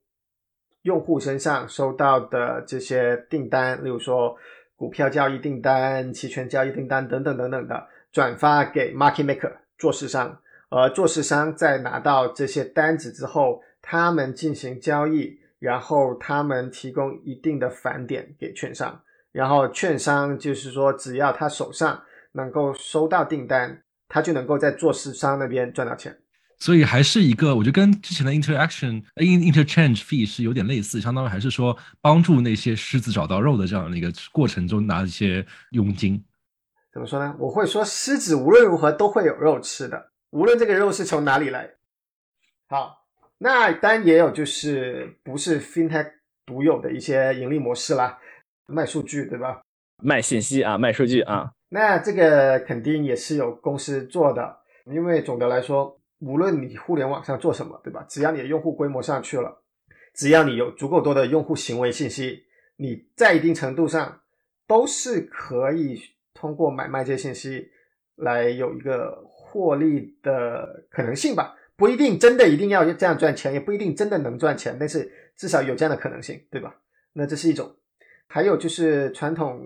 用户身上收到的这些订单，例如说股票交易订单、期权交易订单等等等等的，转发给 Market Maker 做市商，而做市商在拿到这些单子之后，他们进行交易，然后他们提供一定的返点给券商。然后券商就是说，只要他手上能够收到订单，他就能够在做市商那边赚到钱。所以还是一个，我觉得跟之前的 interaction in interchange fee 是有点类似，相当于还是说帮助那些狮子找到肉的这样的一个过程中拿一些佣金。怎么说呢？我会说，狮子无论如何都会有肉吃的，无论这个肉是从哪里来。好，那当然也有就是不是 FinTech 独有的一些盈利模式啦，卖数据对吧？卖信息啊，卖数据啊。那这个肯定也是有公司做的，因为总的来说，无论你互联网上做什么，对吧？只要你的用户规模上去了，只要你有足够多的用户行为信息，你在一定程度上都是可以通过买卖这些信息来有一个获利的可能性吧。不一定真的一定要这样赚钱，也不一定真的能赚钱，但是至少有这样的可能性，对吧？那这是一种。还有就是传统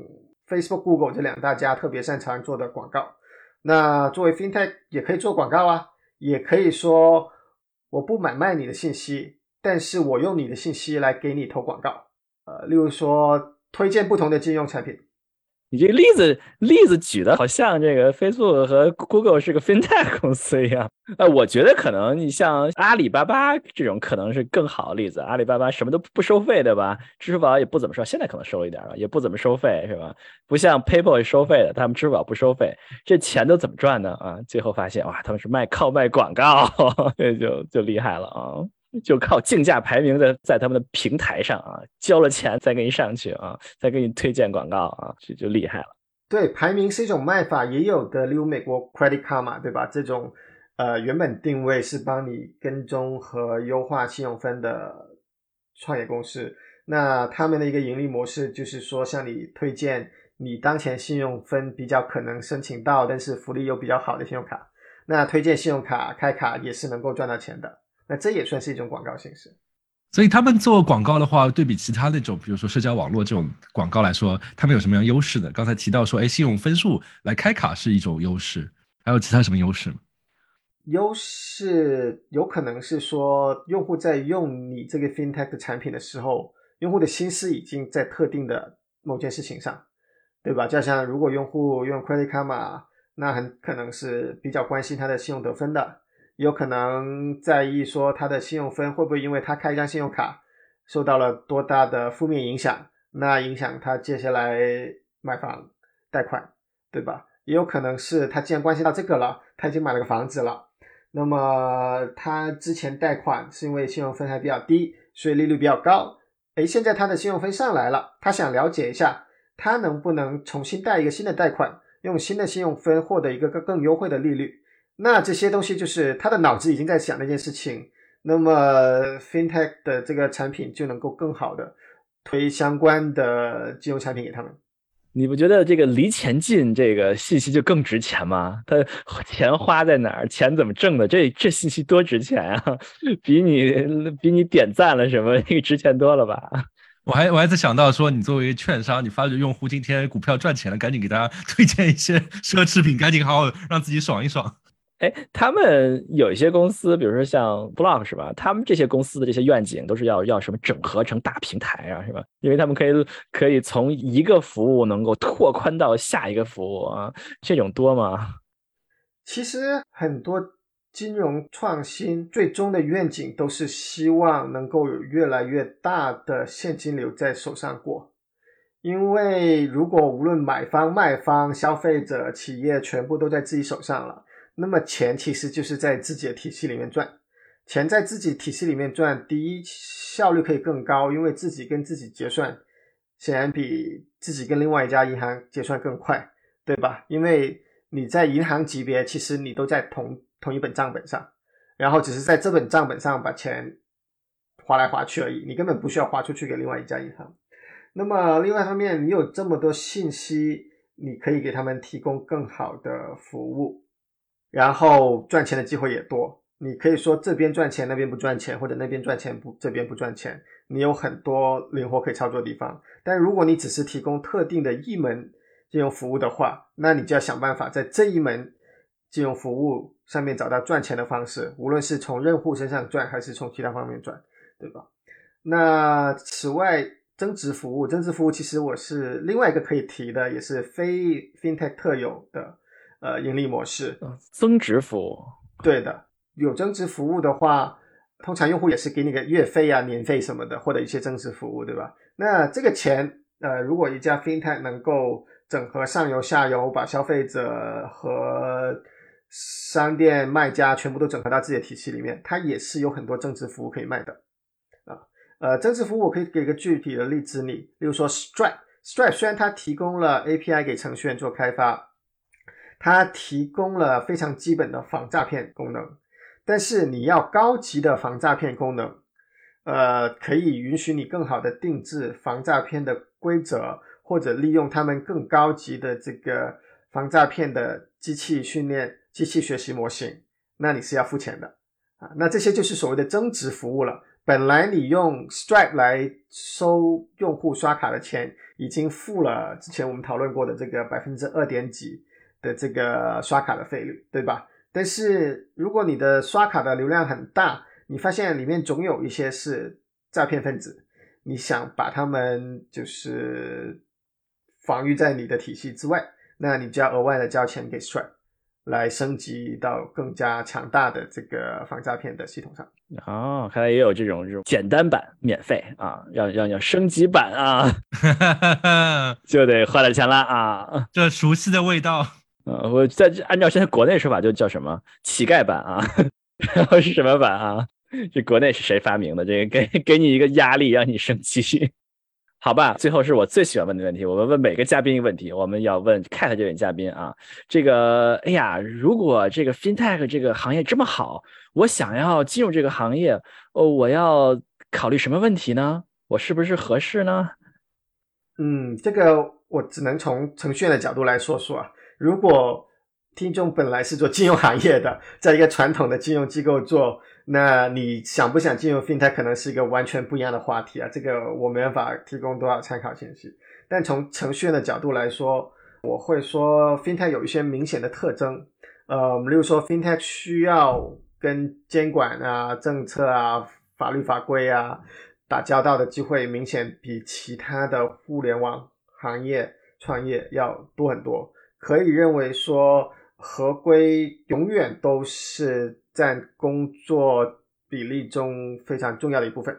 Facebook、Google 这两大家特别擅长做的广告。那作为 FinTech 也可以做广告啊，也可以说我不买卖你的信息，但是我用你的信息来给你投广告。呃，例如说推荐不同的金融产品。你这个例子例子举的好像这个 Facebook 和 Google 是个 FinTech 公司一样。呃，我觉得可能你像阿里巴巴这种可能是更好的例子。阿里巴巴什么都不收费，对吧？支付宝也不怎么收，现在可能收一点了，也不怎么收费，是吧？不像 PayPal 收费的，他们支付宝不收费，这钱都怎么赚呢？啊，最后发现哇，他们是卖靠卖广告，这就就厉害了啊。就靠竞价排名的，在他们的平台上啊，交了钱再给你上去啊，再给你推荐广告啊，这就厉害了。对，排名是一种卖法，也有的，例如美国 Credit Card 嘛对吧？这种呃原本定位是帮你跟踪和优化信用分的创业公司，那他们的一个盈利模式就是说，向你推荐你当前信用分比较可能申请到，但是福利又比较好的信用卡，那推荐信用卡开卡也是能够赚到钱的。那这也算是一种广告形式，所以他们做广告的话，对比其他那种，比如说社交网络这种广告来说，他们有什么样优势呢？刚才提到说，哎，信用分数来开卡是一种优势，还有其他什么优势吗？优势有可能是说，用户在用你这个 FinTech 的产品的时候，用户的心思已经在特定的某件事情上，对吧？就像如果用户用 Credit Karma，那很可能是比较关心他的信用得分的。有可能在意说他的信用分会不会因为他开一张信用卡受到了多大的负面影响，那影响他接下来买房贷款，对吧？也有可能是他既然关系到这个了，他已经买了个房子了，那么他之前贷款是因为信用分还比较低，所以利率比较高。诶，现在他的信用分上来了，他想了解一下，他能不能重新贷一个新的贷款，用新的信用分获得一个更更优惠的利率。那这些东西就是他的脑子已经在想那件事情，那么 FinTech 的这个产品就能够更好的推相关的金融产品给他们。你不觉得这个离钱近，这个信息就更值钱吗？他 钱花在哪儿，钱怎么挣的，这这信息多值钱啊！比你比你点赞了什么，那 个值钱多了吧？我还我还在想到说，你作为券商，你发觉用户今天股票赚钱了，赶紧给大家推荐一些奢侈品，赶紧好好让自己爽一爽。哎，他们有一些公司，比如说像 Block 是吧？他们这些公司的这些愿景都是要要什么整合成大平台啊，是吧？因为他们可以可以从一个服务能够拓宽到下一个服务啊，这种多吗？其实很多金融创新最终的愿景都是希望能够有越来越大的现金流在手上过，因为如果无论买方、卖方、消费者、企业全部都在自己手上了。那么钱其实就是在自己的体系里面赚，钱在自己体系里面赚，第一效率可以更高，因为自己跟自己结算，显然比自己跟另外一家银行结算更快，对吧？因为你在银行级别，其实你都在同同一本账本上，然后只是在这本账本上把钱划来划去而已，你根本不需要划出去给另外一家银行。那么另外一方面，你有这么多信息，你可以给他们提供更好的服务。然后赚钱的机会也多，你可以说这边赚钱那边不赚钱，或者那边赚钱不这边不赚钱，你有很多灵活可以操作的地方。但如果你只是提供特定的一门金融服务的话，那你就要想办法在这一门金融服务上面找到赚钱的方式，无论是从用户身上赚，还是从其他方面赚，对吧？那此外，增值服务，增值服务其实我是另外一个可以提的，也是非 FinTech 特有的。呃，盈利模式，增值服务，对的，有增值服务的话，通常用户也是给你个月费啊、年费什么的，或者一些增值服务，对吧？那这个钱，呃，如果一家 FinTech 能够整合上游下游，把消费者和商店卖家全部都整合到自己的体系里面，它也是有很多增值服务可以卖的啊。呃，增值服务我可以给个具体的例子，你例如说 Stripe，Stripe 虽然它提供了 API 给程序员做开发，它提供了非常基本的防诈骗功能，但是你要高级的防诈骗功能，呃，可以允许你更好的定制防诈骗的规则，或者利用他们更高级的这个防诈骗的机器训练。机器学习模型，那你是要付钱的啊。那这些就是所谓的增值服务了。本来你用 Stripe 来收用户刷卡的钱，已经付了之前我们讨论过的这个百分之二点几的这个刷卡的费率，对吧？但是如果你的刷卡的流量很大，你发现里面总有一些是诈骗分子，你想把他们就是防御在你的体系之外，那你就要额外的交钱给 Stripe。来升级到更加强大的这个防诈骗的系统上哦，看来也有这种这种简单版免费啊，要 要要升级版啊，就得花点钱了啊，这熟悉的味道。呃，我在按照现在国内说法就叫什么乞丐版啊，然后是什么版啊？这国内是谁发明的？这个给给你一个压力让你升级。好吧，最后是我最喜欢问的问题。我们问每个嘉宾一个问题，我们要问 Cat 这位嘉宾啊，这个，哎呀，如果这个 FinTech 这个行业这么好，我想要进入这个行业，哦，我要考虑什么问题呢？我是不是合适呢？嗯，这个我只能从程序员的角度来说说啊。如果听众本来是做金融行业的，在一个传统的金融机构做。那你想不想进入 FinTech 可能是一个完全不一样的话题啊，这个我没办法提供多少参考信息。但从程序员的角度来说，我会说 FinTech 有一些明显的特征，呃，例如说 FinTech 需要跟监管啊、政策啊、法律法规啊打交道的机会，明显比其他的互联网行业创业要多很多。可以认为说，合规永远都是。占工作比例中非常重要的一部分，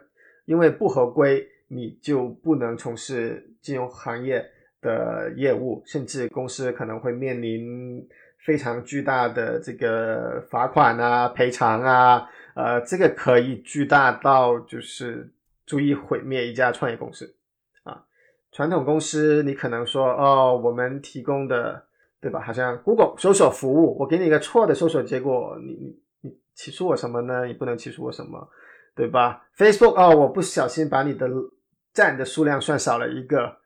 因为不合规，你就不能从事金融行业的业务，甚至公司可能会面临非常巨大的这个罚款啊、赔偿啊，呃，这个可以巨大到就是足以毁灭一家创业公司啊。传统公司你可能说哦，我们提供的对吧？好像 Google 搜索服务，我给你一个错的搜索结果，你你你。起诉我什么呢？你不能起诉我什么，对吧？Facebook 哦，我不小心把你的赞的数量算少了一个，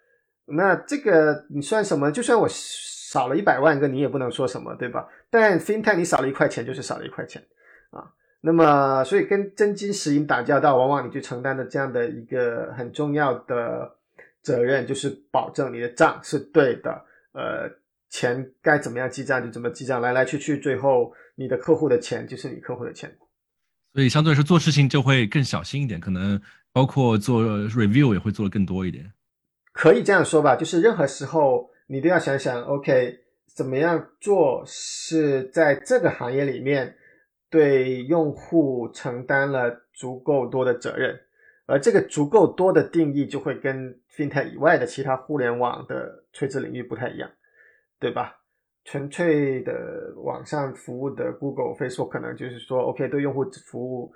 那这个你算什么？就算我少了一百万个，你也不能说什么，对吧？但 FinTech 你少了一块钱就是少了一块钱啊。那么，所以跟真金实银打交道，往往你就承担的这样的一个很重要的责任，就是保证你的账是对的，呃。钱该怎么样记账就怎么记账，来来去去，最后你的客户的钱就是你客户的钱。所以相对来说做事情就会更小心一点，可能包括做 review 也会做的更多一点。可以这样说吧，就是任何时候你都要想想，OK，怎么样做是在这个行业里面对用户承担了足够多的责任，而这个足够多的定义就会跟 FinTech 以外的其他互联网的垂直领域不太一样。对吧？纯粹的网上服务的 Google、Facebook 可能就是说，OK，对用户服务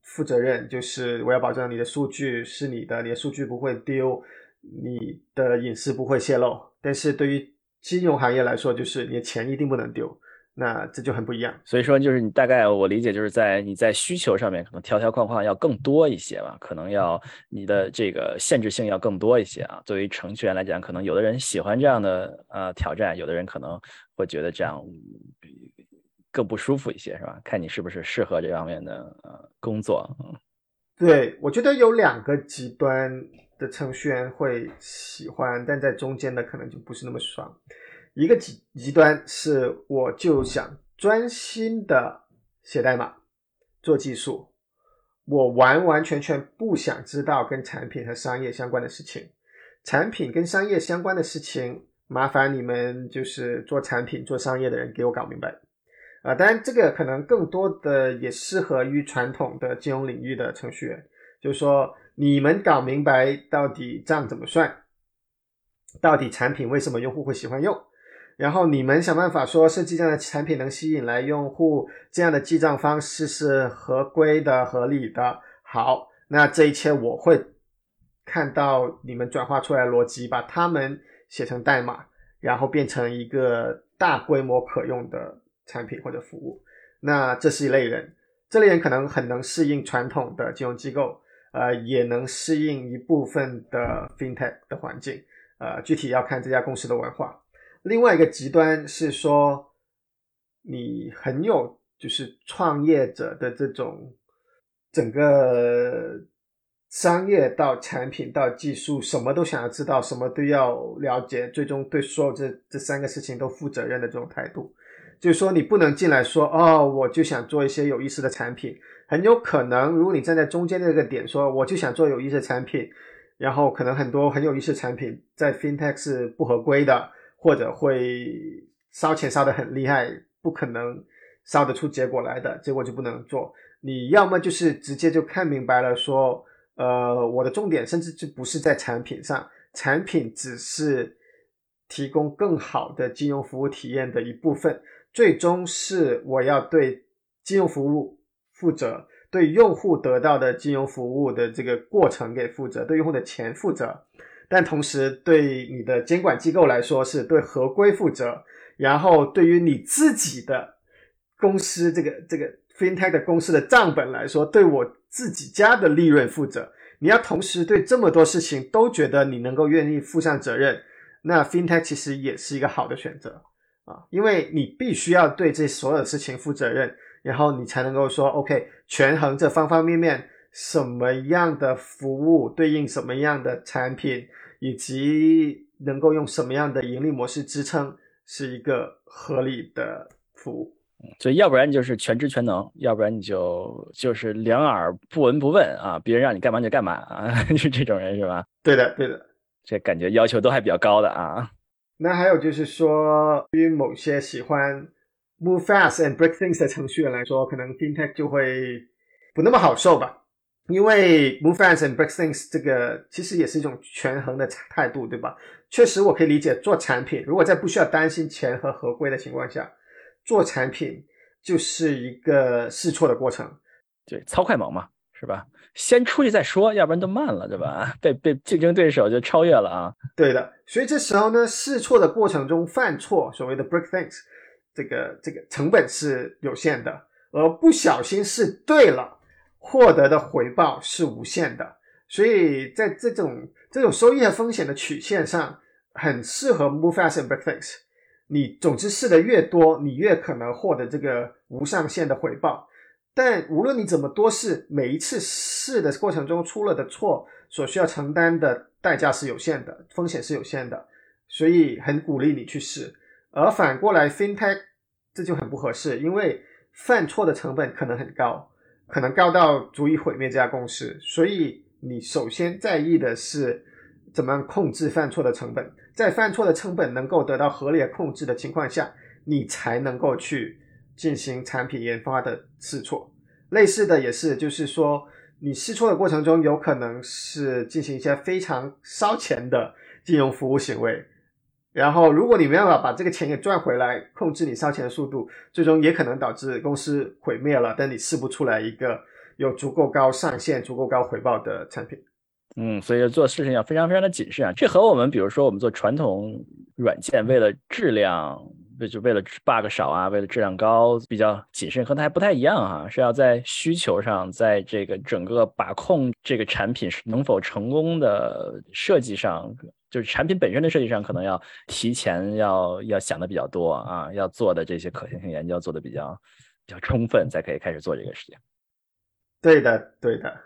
负责任，就是我要保证你的数据是你的，你的数据不会丢，你的隐私不会泄露。但是对于金融行业来说，就是你的钱一定不能丢。那这就很不一样，所以说就是你大概我理解就是在你在需求上面可能条条框框要更多一些吧，可能要你的这个限制性要更多一些啊。作为程序员来讲，可能有的人喜欢这样的呃挑战，有的人可能会觉得这样更不舒服一些，是吧？看你是不是适合这方面的呃工作。对，我觉得有两个极端的程序员会喜欢，但在中间的可能就不是那么爽。一个极极端是，我就想专心的写代码、做技术，我完完全全不想知道跟产品和商业相关的事情。产品跟商业相关的事情，麻烦你们就是做产品、做商业的人给我搞明白。啊，当然这个可能更多的也适合于传统的金融领域的程序员，就是说你们搞明白到底账怎么算。到底产品为什么用户会喜欢用，然后你们想办法说设计这样的产品能吸引来用户，这样的记账方式是合规的、合理的。好，那这一切我会看到你们转化出来逻辑，把它们写成代码，然后变成一个大规模可用的产品或者服务。那这是一类人，这类人可能很能适应传统的金融机构，呃，也能适应一部分的 fintech 的环境，呃，具体要看这家公司的文化。另外一个极端是说，你很有就是创业者的这种整个商业到产品到技术，什么都想要知道，什么都要了解，最终对所有这这三个事情都负责任的这种态度。就是说，你不能进来说哦，我就想做一些有意思的产品。很有可能，如果你站在中间这个点说，我就想做有意思的产品，然后可能很多很有意思的产品在 FinTech 是不合规的，或者会烧钱烧得很厉害，不可能烧得出结果来的，结果就不能做。你要么就是直接就看明白了，说，呃，我的重点甚至就不是在产品上，产品只是提供更好的金融服务体验的一部分。最终是我要对金融服务负责，对用户得到的金融服务的这个过程给负责，对用户的钱负责。但同时对你的监管机构来说是对合规负责，然后对于你自己的公司这个这个 fintech 的公司的账本来说，对我自己家的利润负责。你要同时对这么多事情都觉得你能够愿意负上责任，那 fintech 其实也是一个好的选择。啊，因为你必须要对这所有事情负责任，然后你才能够说 OK，权衡这方方面面，什么样的服务对应什么样的产品，以及能够用什么样的盈利模式支撑，是一个合理的服务。所以，要不然就是全知全能，要不然你就就是两耳不闻不问啊，别人让你干嘛就干嘛啊，是这种人是吧？对的，对的，这感觉要求都还比较高的啊。那还有就是说，对于某些喜欢 move fast and break things 的程序员来说，可能 fintech 就会不那么好受吧。因为 move fast and break things 这个其实也是一种权衡的态度，对吧？确实，我可以理解做产品，如果在不需要担心钱和合规的情况下，做产品就是一个试错的过程。对，超快猛嘛，是吧？先出去再说，要不然都慢了，对吧？被被竞争对手就超越了啊！对的，所以这时候呢，试错的过程中犯错，所谓的 break things，这个这个成本是有限的，而不小心试对了，获得的回报是无限的。所以在这种这种收益和风险的曲线上，很适合 move fast and break things。你总之试的越多，你越可能获得这个无上限的回报。但无论你怎么多试，每一次试的过程中出了的错，所需要承担的代价是有限的，风险是有限的，所以很鼓励你去试。而反过来，FinTech 这就很不合适，因为犯错的成本可能很高，可能高到足以毁灭这家公司。所以你首先在意的是怎么样控制犯错的成本，在犯错的成本能够得到合理的控制的情况下，你才能够去。进行产品研发的试错，类似的也是，就是说你试错的过程中，有可能是进行一些非常烧钱的金融服务行为，然后如果你没办法把这个钱给赚回来，控制你烧钱的速度，最终也可能导致公司毁灭了。但你试不出来一个有足够高上限、足够高回报的产品。嗯，所以做事情要非常非常的谨慎啊。这和我们比如说我们做传统软件，为了质量。为就为了 bug 少啊，为了质量高，比较谨慎，和它还不太一样哈，是要在需求上，在这个整个把控这个产品能否成功的设计上，就是产品本身的设计上，可能要提前要要想的比较多啊，要做的这些可行性研究做的比较比较充分，才可以开始做这个事情。对的，对的，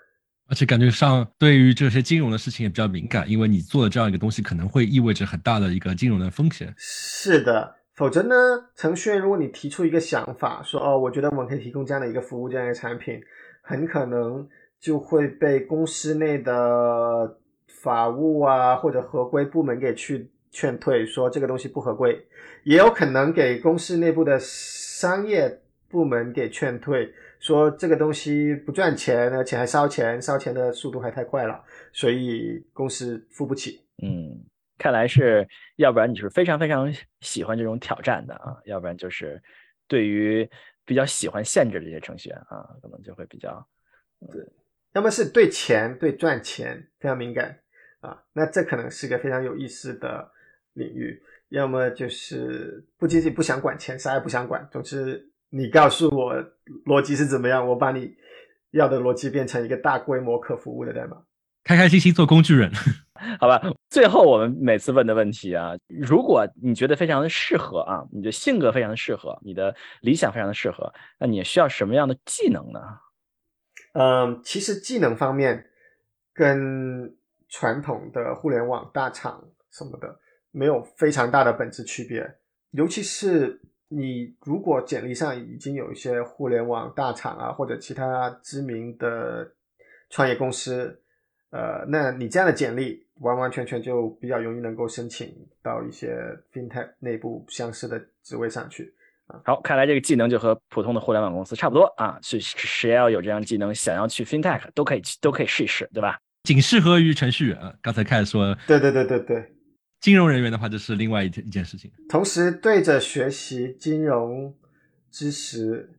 而且感觉上对于这些金融的事情也比较敏感，因为你做的这样一个东西，可能会意味着很大的一个金融的风险。是的。否则呢，程序员如果你提出一个想法，说哦，我觉得我们可以提供这样的一个服务，这样一个产品，很可能就会被公司内的法务啊或者合规部门给去劝退，说这个东西不合规，也有可能给公司内部的商业部门给劝退，说这个东西不赚钱，而且还烧钱，烧钱的速度还太快了，所以公司付不起。嗯。看来是要不然你是非常非常喜欢这种挑战的啊，要不然就是对于比较喜欢限制这些程序员啊，可能就会比较对，要么是对钱对赚钱非常敏感啊，那这可能是个非常有意思的领域；要么就是不仅仅不想管钱，啥也不想管，总之你告诉我逻辑是怎么样，我把你要的逻辑变成一个大规模可服务的代码。开开心心做工具人，好吧。最后我们每次问的问题啊，如果你觉得非常的适合啊，你的性格非常的适合，你的理想非常的适合，那你需要什么样的技能呢？嗯，其实技能方面跟传统的互联网大厂什么的没有非常大的本质区别，尤其是你如果简历上已经有一些互联网大厂啊或者其他知名的创业公司。呃，那你这样的简历完完全全就比较容易能够申请到一些 fintech 内部相似的职位上去啊。好，看来这个技能就和普通的互联网公司差不多啊。是谁要有这样技能，想要去 fintech 都可以去都可以试一试，对吧？仅适合于程序员。刚才开始说，对对对对对，金融人员的话就是另外一件一件事情。同时对着学习金融知识，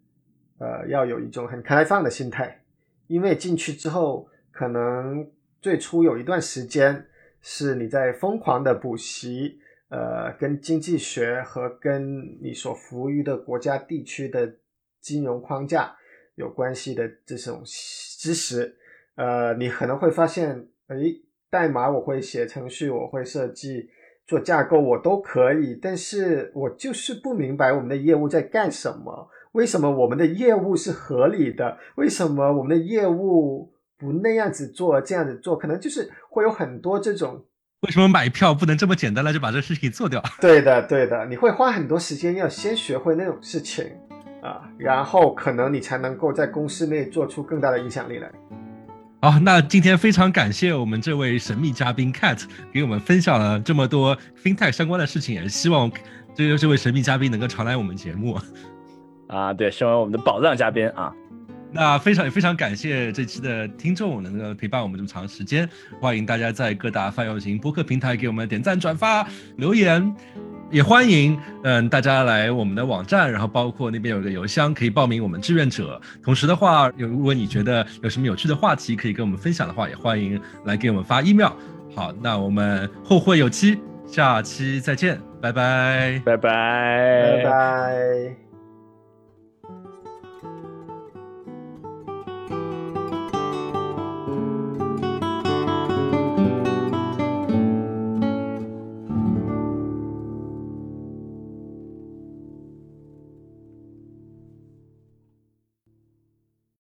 呃，要有一种很开放的心态，因为进去之后可能。最初有一段时间是你在疯狂的补习，呃，跟经济学和跟你所服务于的国家地区的金融框架有关系的这种知识，呃，你可能会发现，诶，代码我会写，程序我会设计，做架构我都可以，但是我就是不明白我们的业务在干什么，为什么我们的业务是合理的，为什么我们的业务？不那样子做，这样子做，可能就是会有很多这种。为什么买票不能这么简单的就把这事情做掉？对的，对的，你会花很多时间要先学会那种事情啊，然后可能你才能够在公司内做出更大的影响力来。好，那今天非常感谢我们这位神秘嘉宾 Cat 给我们分享了这么多 FinTech 相关的事情，也希望这个这位神秘嘉宾能够常来我们节目。啊，对，成为我们的宝藏嘉宾啊。那非常也非常感谢这期的听众能够陪伴我们这么长时间，欢迎大家在各大泛用型播客平台给我们点赞、转发、留言，也欢迎嗯大家来我们的网站，然后包括那边有个邮箱可以报名我们志愿者。同时的话，有如果你觉得有什么有趣的话题可以跟我们分享的话，也欢迎来给我们发 email。好，那我们后会有期，下期再见，拜拜，拜拜，拜拜。